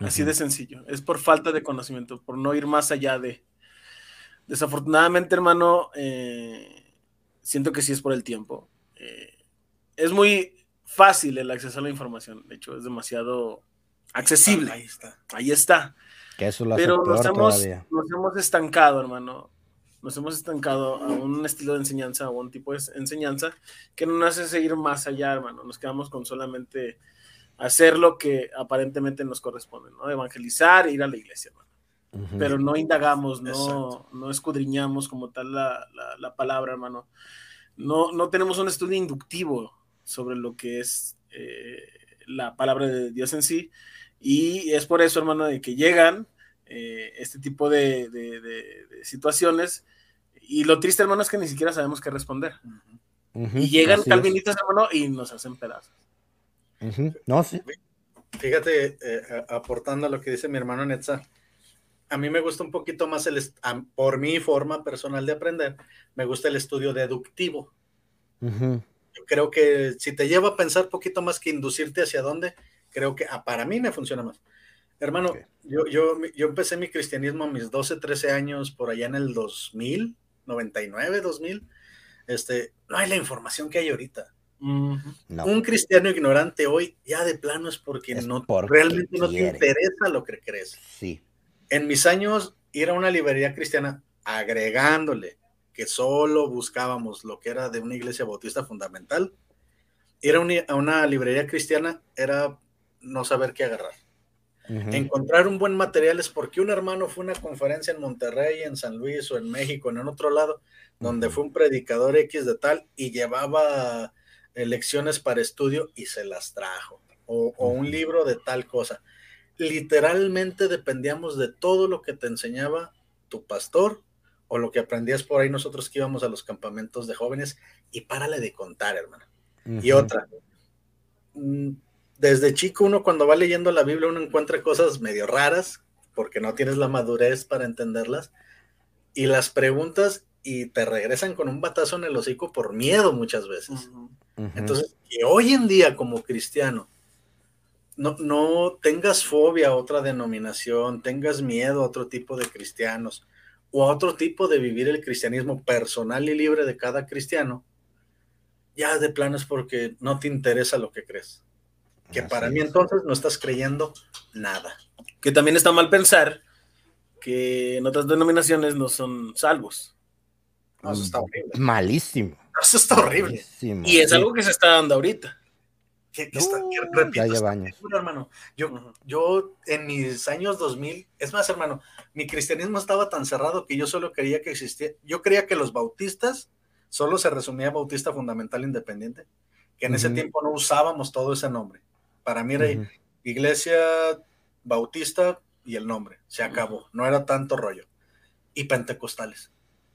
Así de sencillo. Es por falta de conocimiento, por no ir más allá de. Desafortunadamente, hermano, eh, siento que sí es por el tiempo. Eh, es muy fácil el acceso a la información. De hecho, es demasiado accesible. Ahí está. Ahí está. Que eso lo hace Pero nos hemos, todavía. nos hemos estancado, hermano. Nos hemos estancado a un estilo de enseñanza, a un tipo de enseñanza que no nos hace seguir más allá, hermano. Nos quedamos con solamente hacer lo que aparentemente nos corresponde, ¿no? Evangelizar, ir a la iglesia, hermano. Ujú. Pero no indagamos, no, Exacto. no escudriñamos como tal la, la- la palabra, hermano. No, no tenemos un estudio inductivo sobre lo que es eh, la palabra de Dios en sí. Y es por eso, hermano, de que llegan eh, este tipo de, de- de- de situaciones. Y lo triste, hermano, es que ni siquiera sabemos qué responder. Y llegan así es. calvinistas, hermano, y nos hacen pedazos. No, sí. Fíjate, eh, aportando a lo que dice mi hermano Netza, a mí me gusta un poquito más el, a- por mi forma personal de aprender, me gusta el estudio deductivo. Yo creo que si te lleva a pensar poquito más que inducirte hacia dónde, creo que ah, para mí me funciona más. Hermano, yo, yo, yo empecé mi cristianismo a mis 12, 13 años, por allá en el 2000, 99, 2000. Este, no hay la información que hay ahorita. No. Un cristiano ignorante hoy ya de plano es porque Es no porque realmente no te interesa lo que crees. Sí. En mis años, ir a una librería cristiana agregándole que solo buscábamos lo que era de una iglesia bautista fundamental, ir a una, a una librería cristiana era no saber qué agarrar. Ujú. Encontrar un buen material es porque un hermano fue a una conferencia en Monterrey, en San Luis o en México, en otro lado, donde fue un predicador X de tal y llevaba lecciones para estudio y se las trajo. O, o un libro de tal cosa. Literalmente dependíamos de todo lo que te enseñaba tu pastor o lo que aprendías por ahí nosotros que íbamos a los campamentos de jóvenes y párale de contar, hermano. Y otra, mm, desde chico uno cuando va leyendo la Biblia uno encuentra cosas medio raras porque no tienes la madurez para entenderlas y las preguntas y te regresan con un batazo en el hocico por miedo muchas veces. Entonces, que hoy en día como cristiano no, no tengas fobia a otra denominación, tengas miedo a otro tipo de cristianos o a otro tipo de vivir el cristianismo personal y libre de cada cristiano, ya de plano es porque no te interesa lo que crees. Que Así para mí es. entonces no estás creyendo nada. Que también está mal pensar que en otras denominaciones no son salvos. No, eso está horrible. Malísimo. Eso está horrible. Y es algo que se está dando ahorita. Que, que está, que, Uh, repito, ya lleva está años. seguro, hermano. Yo, yo en mis años 2000, es más, hermano, mi cristianismo estaba tan cerrado que yo solo creía que existía, yo creía que los bautistas solo se resumía a Bautista Fundamental Independiente, que en ese tiempo no usábamos todo ese nombre. Para mí era. Iglesia Bautista y el nombre, se acabó, no era tanto rollo. Y pentecostales.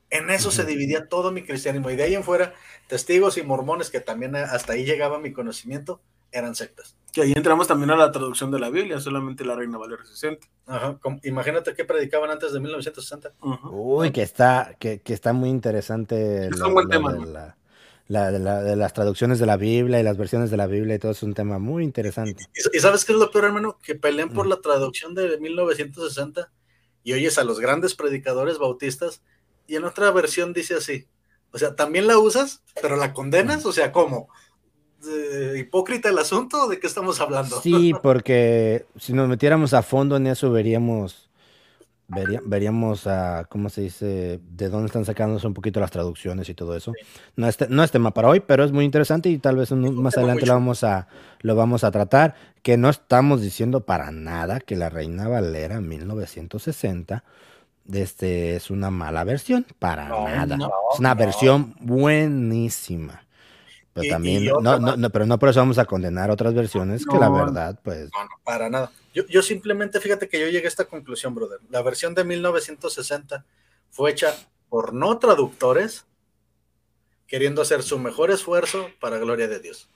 En eso se dividía todo mi cristianismo. Y de ahí en fuera, testigos y mormones, que también hasta ahí llegaba mi conocimiento, eran sectas. Que ahí entramos también a la traducción de la Biblia, solamente la Reina Valera 60. Ajá, imagínate qué predicaban antes de 1960. Ujú. Uy, que está, que, que está muy interesante Es un buen tema, la- la- de la- de las traducciones de la Biblia y las versiones de la Biblia y todo es un tema muy interesante. ¿Y, y sabes qué es lo peor, hermano? Que pelean por Mm. la traducción de 1960 y oyes a los grandes predicadores bautistas y en otra versión dice así. O sea, también la usas, pero la condenas. O sea, ¿cómo? ¿De ¿Hipócrita el asunto? ¿De qué estamos hablando? Sí, [laughs] porque si nos metiéramos a fondo en eso veríamos, vería- veríamos a, ¿cómo se dice? De dónde están sacándose un poquito las traducciones y todo eso. No es, no es tema para hoy, pero es muy interesante y tal vez un- más adelante lo vamos, a, lo vamos a tratar. Que no estamos diciendo para nada que la Reina Valera 1960 este, es una mala versión, para No, nada. no, es una no. versión buenísima. Pero Y- y también, otra no, no, pero no por eso vamos a condenar otras versiones que la verdad, pues, No, no, para nada. Yo, yo simplemente, fíjate que yo llegué a esta conclusión, brother. La versión de 1960 fue hecha por no traductores queriendo hacer su mejor esfuerzo para gloria de Dios.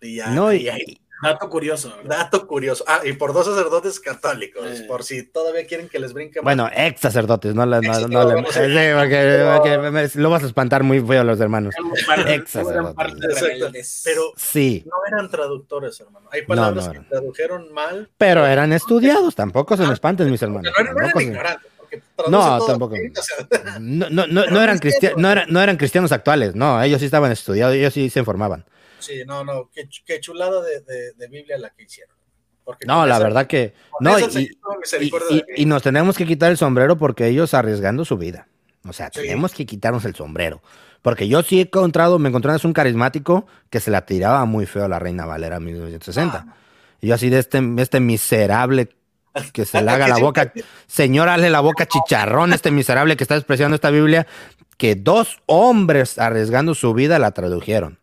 Y ya, no, y, y ahí- Dato curioso. ¿verdad? dato curioso. Ah, y por dos sacerdotes católicos, Eh. por si todavía quieren que les brinque más. bueno, ex sacerdotes, no, la- no, Ex- no no, le- no sí, sé. porque- porque me- lo vas a espantar muy feo a los hermanos. Parte- Ex éramos sacerdote. parte Exacto. rebeldes. Pero Sí, no eran traductores, hermano. Hay palabras no que eran. tradujeron mal. pero eran estudiados, tampoco se me espanten mis hermanos. Pero no, eran ignorantes. No, todo, tampoco. No, no, no, no eran cristianos, no, eran, no eran cristianos actuales, no, ellos sí estaban estudiados, ellos sí se informaban. Sí, no, no, qué, ch- qué chulada de, de- de Biblia la que hicieron. Porque No, la esa- verdad que no, y, y, nos tenemos que quitar el sombrero porque ellos arriesgando su vida. O sea, Sí. tenemos que quitarnos el sombrero. Porque yo sí he encontrado, me encontré un carismático que se la tiraba muy feo a la Reina Valera 1960. Ah, Y yo así de este, este miserable que se le haga la [laughs] boca, señor, hazle la boca chicharrón, este miserable que está despreciando esta Biblia, que dos hombres arriesgando su vida la tradujeron.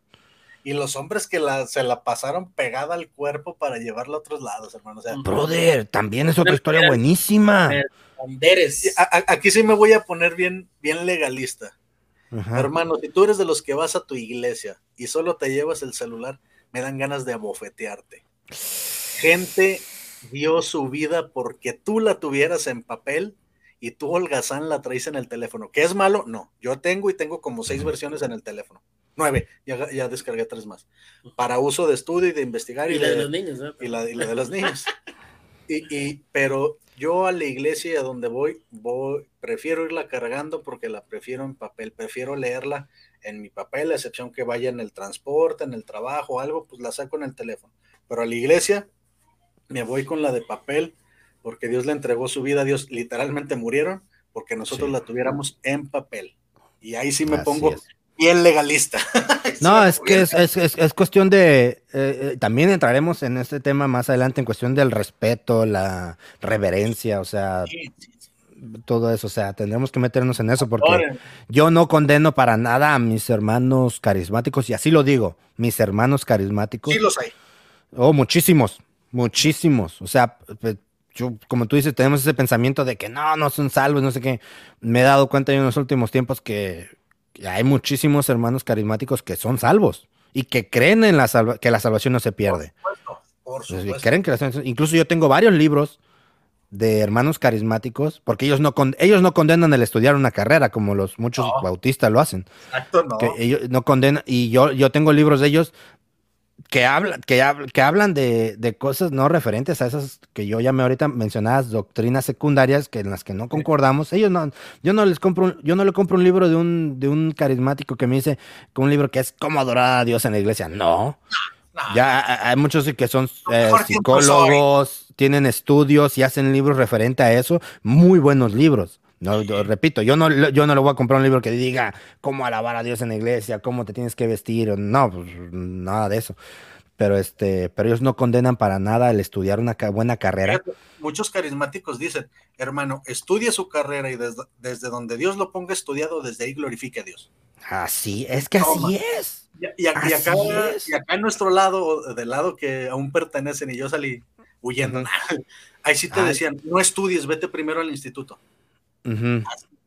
Y los hombres que la, se la pasaron pegada al cuerpo para llevarla a otros lados, hermano. O sea, Brother, también es otra historia buenísima. Banderes. a- a- aquí sí me voy a poner bien, bien legalista. Ajá. Hermano, si tú eres de los que vas a tu iglesia y solo te llevas el celular, me dan ganas de abofetearte. Gente dio su vida porque tú la tuvieras en papel y tú, holgazán, la traes en el teléfono. ¿Qué es malo? No. Yo tengo y tengo como seis versiones en el teléfono. Nueve. Ya, ya descargué tres más. Para uso de estudio y de investigar y, Y la de de- los niños, ¿no? y la, y la de los niños. [laughs] Y, y- pero yo a la iglesia y a donde voy, voy, prefiero irla cargando porque la prefiero en papel, prefiero leerla en mi papel, a excepción que vaya en el transporte, en el trabajo, algo, pues la saco en el teléfono. Pero a la iglesia me voy con la de papel porque Dios le entregó su vida a Dios, literalmente murieron porque nosotros Sí. la tuviéramos en papel. Y ahí sí me Así pongo es. Bien legalista. [laughs] No, es que es, es- es- es cuestión de... eh, eh, también entraremos en este tema más adelante en cuestión del respeto, la reverencia, o sea, Sí, sí, sí. todo eso, o sea, tendremos que meternos en eso porque Ahora, yo no condeno para nada a mis hermanos carismáticos, y así lo digo, mis hermanos carismáticos. sí los hay. Oh, muchísimos, muchísimos. O sea, yo, como tú dices, tenemos ese pensamiento de que no, no son salvos, no sé qué. Me he dado cuenta en los últimos tiempos que hay muchísimos hermanos carismáticos que son salvos y que creen en la salva- que la salvación no se pierde. supuesto, por O sea, supuesto. creen que la incluso yo tengo varios libros de hermanos carismáticos, porque ellos no, con- ellos no condenan el estudiar una carrera como los muchos No. bautistas lo hacen Exacto, no. que ellos no condenan y yo yo tengo libros de ellos que hablan que, que hablan de, de cosas no referentes a esas que yo llamé ahorita mencionadas doctrinas secundarias que en las que no concordamos. Ellos no yo no les compro un- yo no le compro un libro de un de un carismático que me dice que un libro que es cómo adorar a Dios en la iglesia. No. No. ya ha- hay muchos que son eh, psicólogos tienen estudios y hacen libros referente a eso muy buenos libros no, yo repito, yo no, yo no le voy a comprar un libro que diga cómo alabar a Dios en la iglesia, cómo te tienes que vestir, no, pues, nada de eso. pero este, pero ellos no condenan para nada el estudiar una buena carrera. Muchos carismáticos dicen, hermano, estudie su carrera y desde, desde donde Dios lo ponga estudiado, desde ahí glorifique a Dios. Así, es que así es. Y, acá, en nuestro lado, del lado que aún pertenecen, y yo salí huyendo, [laughs] ahí sí te decían, no estudies, vete primero al instituto.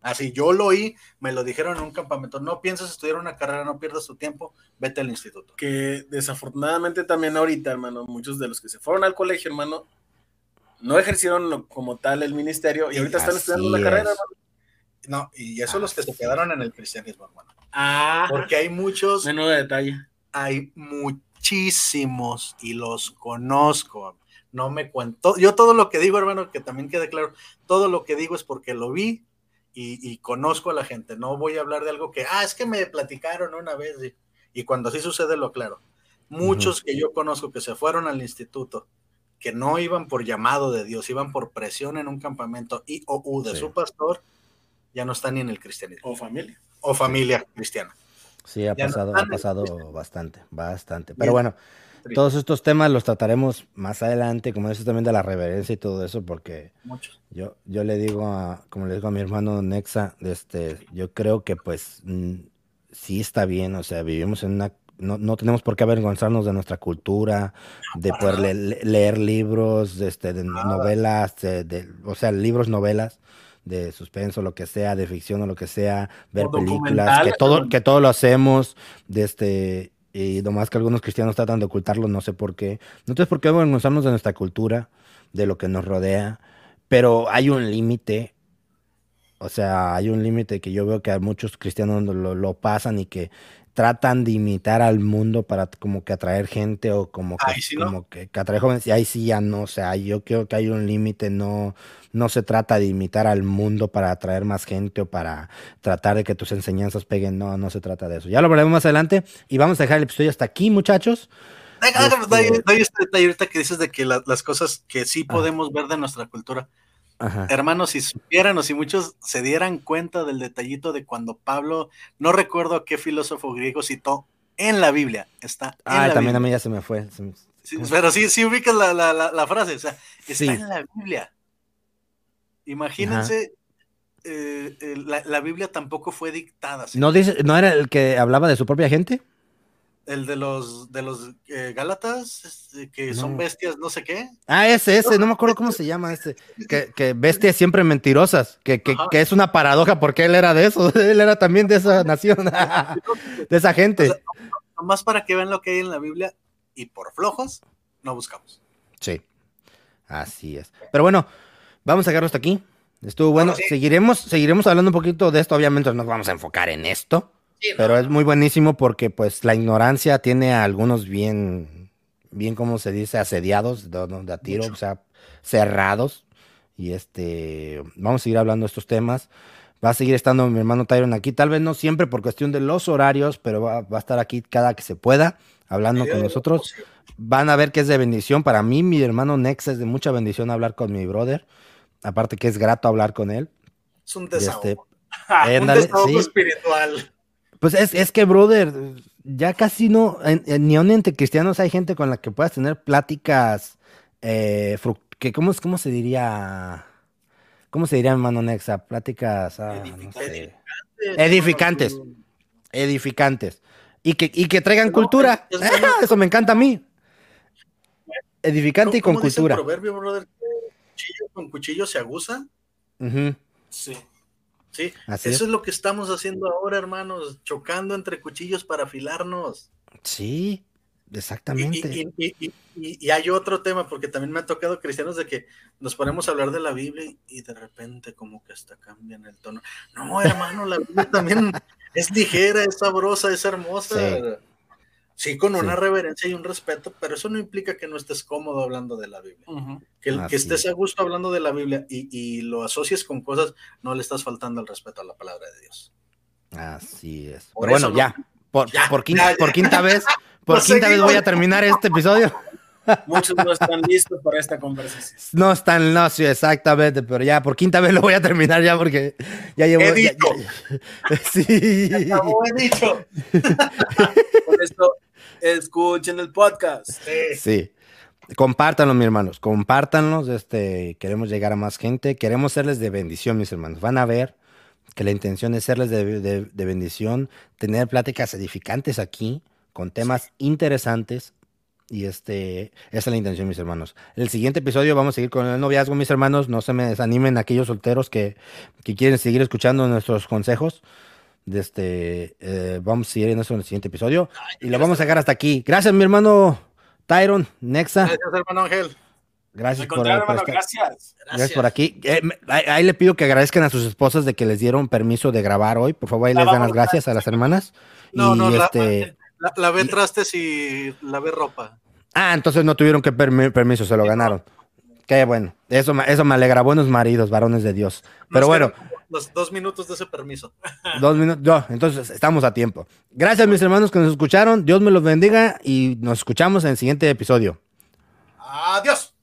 Así, yo lo oí, me lo dijeron en un campamento, no piensas estudiar una carrera, no pierdas tu tiempo, vete al instituto. Que desafortunadamente también ahorita, hermano, muchos de los que se fueron al colegio, hermano, no ejercieron como tal el ministerio y ahorita están estudiando la carrera, hermano. No, y eso los que se quedaron en el cristianismo, hermano. Ah, porque hay muchos. Menudo detalle. Hay muchísimos y los conozco. No me cuento. Yo todo lo que digo, hermano, que también quede claro, todo lo que digo es porque lo vi y, conozco a la gente. No voy a hablar de algo que, ah, es que me platicaron una vez y, cuando así sucede lo claro. Muchos que yo conozco que se fueron al instituto, que no iban por llamado de Dios, iban por presión en un campamento y o u de su pastor, ya no están ni en el cristianismo. O familia o familia cristiana. Sí, ha pasado, ha pasado bastante, bastante. Pero bueno, todos estos temas los trataremos más adelante, como eso también de la reverencia y todo eso, porque yo, yo le digo a, como le digo a mi hermano Nexa, este, yo creo que pues mm, sí está bien, o sea, vivimos en una no, no, tenemos por qué avergonzarnos de nuestra cultura, de poder leer libros, este, de novelas, de, o sea, libros, novelas, de suspenso, lo que sea, de ficción o lo que sea, ver películas, que todo, que todo lo hacemos, de este, y nomás que algunos cristianos tratan de ocultarlo, no sé por qué. No sé por qué avergonzarnos de nuestra cultura, de lo que nos rodea, pero hay un límite, o sea, hay un límite que yo veo que a muchos cristianos lo, lo pasan y que tratan de imitar al mundo para como que atraer gente o como que, como que, atraer jóvenes y ahí sí ya no, o sea, yo creo que hay un límite, no, no se trata de imitar al mundo para atraer más gente o para tratar de que tus enseñanzas peguen, no, no se trata de eso. Ya lo veremos más adelante y vamos a dejar el episodio hasta aquí, muchachos. Hay este detalle ahorita que dices de que las cosas que sí podemos ver de nuestra cultura, Hermanos, si supieran o si muchos se dieran cuenta del detallito de cuando Pablo, no recuerdo qué filósofo griego citó en la Biblia, está Ah, también a mí ya se me fue. pero sí, sí ubicas la, frase, o sea, está en la Biblia. Imagínense, eh, la, Biblia tampoco fue dictada. ¿No, dice, ¿No era el que hablaba de su propia gente? El de los de los eh, Gálatas, este, que son bestias, no sé qué. Ah, ese, ese, no me acuerdo cómo [laughs] se llama ese. Que, que bestias siempre mentirosas, que, que, que, es una paradoja porque él era de eso, [laughs] él era también de esa nación, [laughs] de esa gente. nomás para que vean lo que hay en la Biblia y por flojos no buscamos. Sí, así es. Pero bueno, vamos a dejarlo hasta aquí. Estuvo bueno. Seguiremos, seguiremos hablando un poquito de esto. Obviamente nos vamos a enfocar en esto pero es muy buenísimo porque pues la ignorancia tiene a algunos bien, bien como se dice, asediados de, de a tiro, o sea, cerrados. Y este, vamos a seguir hablando de estos temas. Va a seguir estando mi hermano Tyron aquí, tal vez no siempre por cuestión de los horarios, pero va, a estar aquí cada que se pueda, hablando con nosotros. Van a ver que es de bendición. Para mí, mi hermano Nex es de mucha bendición hablar con mi brother. Aparte que es grato hablar con él. Es un desahogo. Este, [laughs] un desahogo espiritual. Pues es, es, que, brother, ya casi no, ni aún entre cristianos hay gente con la que puedas tener pláticas, eh, que ¿cómo, ¿cómo se diría? ¿Cómo se diría, hermano Nexa? Pláticas, ah, edificantes. edificantes. Edificantes. Y que, y que traigan cultura. [laughs] Eso me encanta a mí. Edificante y con cultura. el proverbio, brother? Cuchillo con cuchillo se aguza. Sí. Sí, eso es. lo que estamos haciendo ahora, hermanos, chocando entre cuchillos para afilarnos. Sí, exactamente. Y, hay otro tema, porque también me ha tocado cristianos de que nos ponemos a hablar de la Biblia y de repente como que hasta cambian el tono. No, hermano, la Biblia también [laughs] es ligera, es sabrosa, es hermosa. Sí, con una reverencia y un respeto, pero eso no implica que no estés cómodo hablando de la Biblia. Que, que estés a gusto hablando de la Biblia y, lo asocies con cosas, no le estás faltando el respeto a la palabra de Dios. Así es. pero bueno, ya. Por, por, quinta, por quinta vez, [laughs] por quinta vez voy a terminar este episodio. [laughs] Muchos no están listos para esta conversación. No están, no, sí, exactamente, pero ya por quinta vez lo voy a terminar ya porque ya llevo. He dicho. [laughs] sí. he dicho. Con esto escuchen el podcast. Sí. Sí. Compártanlo, mis hermanos. Compártanlos. Este, queremos llegar a más gente. Queremos serles de bendición, mis hermanos. Van a ver que la intención es serles de, de- de bendición, tener pláticas edificantes aquí, con temas interesantes. Y este, esa es la intención, mis hermanos. El siguiente episodio vamos a seguir con el noviazgo, mis hermanos. No se me desanimen aquellos solteros que, que quieren seguir escuchando nuestros consejos. De este, eh, vamos a seguir en eso en el siguiente episodio. Y lo vamos a dejar hasta aquí. Gracias, mi hermano Tyron, Nexa. Gracias, hermano Ángel. Gracias por, hermano, estar- gracias. gracias por aquí. Eh, ahí, ahí le pido que agradezcan a sus esposas de que les dieron permiso de grabar hoy. Por favor, ahí La les dan las gracias a las hermanas. No, y no, la- este. La, lavé trastes y lavé ropa. Ah, entonces no tuvieron que permi- permiso, se lo ganaron. Qué bueno. Eso, eso me alegra. Buenos maridos, varones de Dios. Pero Nos bueno, Los dos minutos de ese permiso. [laughs] dos minutos. No, entonces estamos a tiempo. Gracias, mis hermanos, que nos escucharon. Dios me los bendiga y nos escuchamos en el siguiente episodio. Adiós.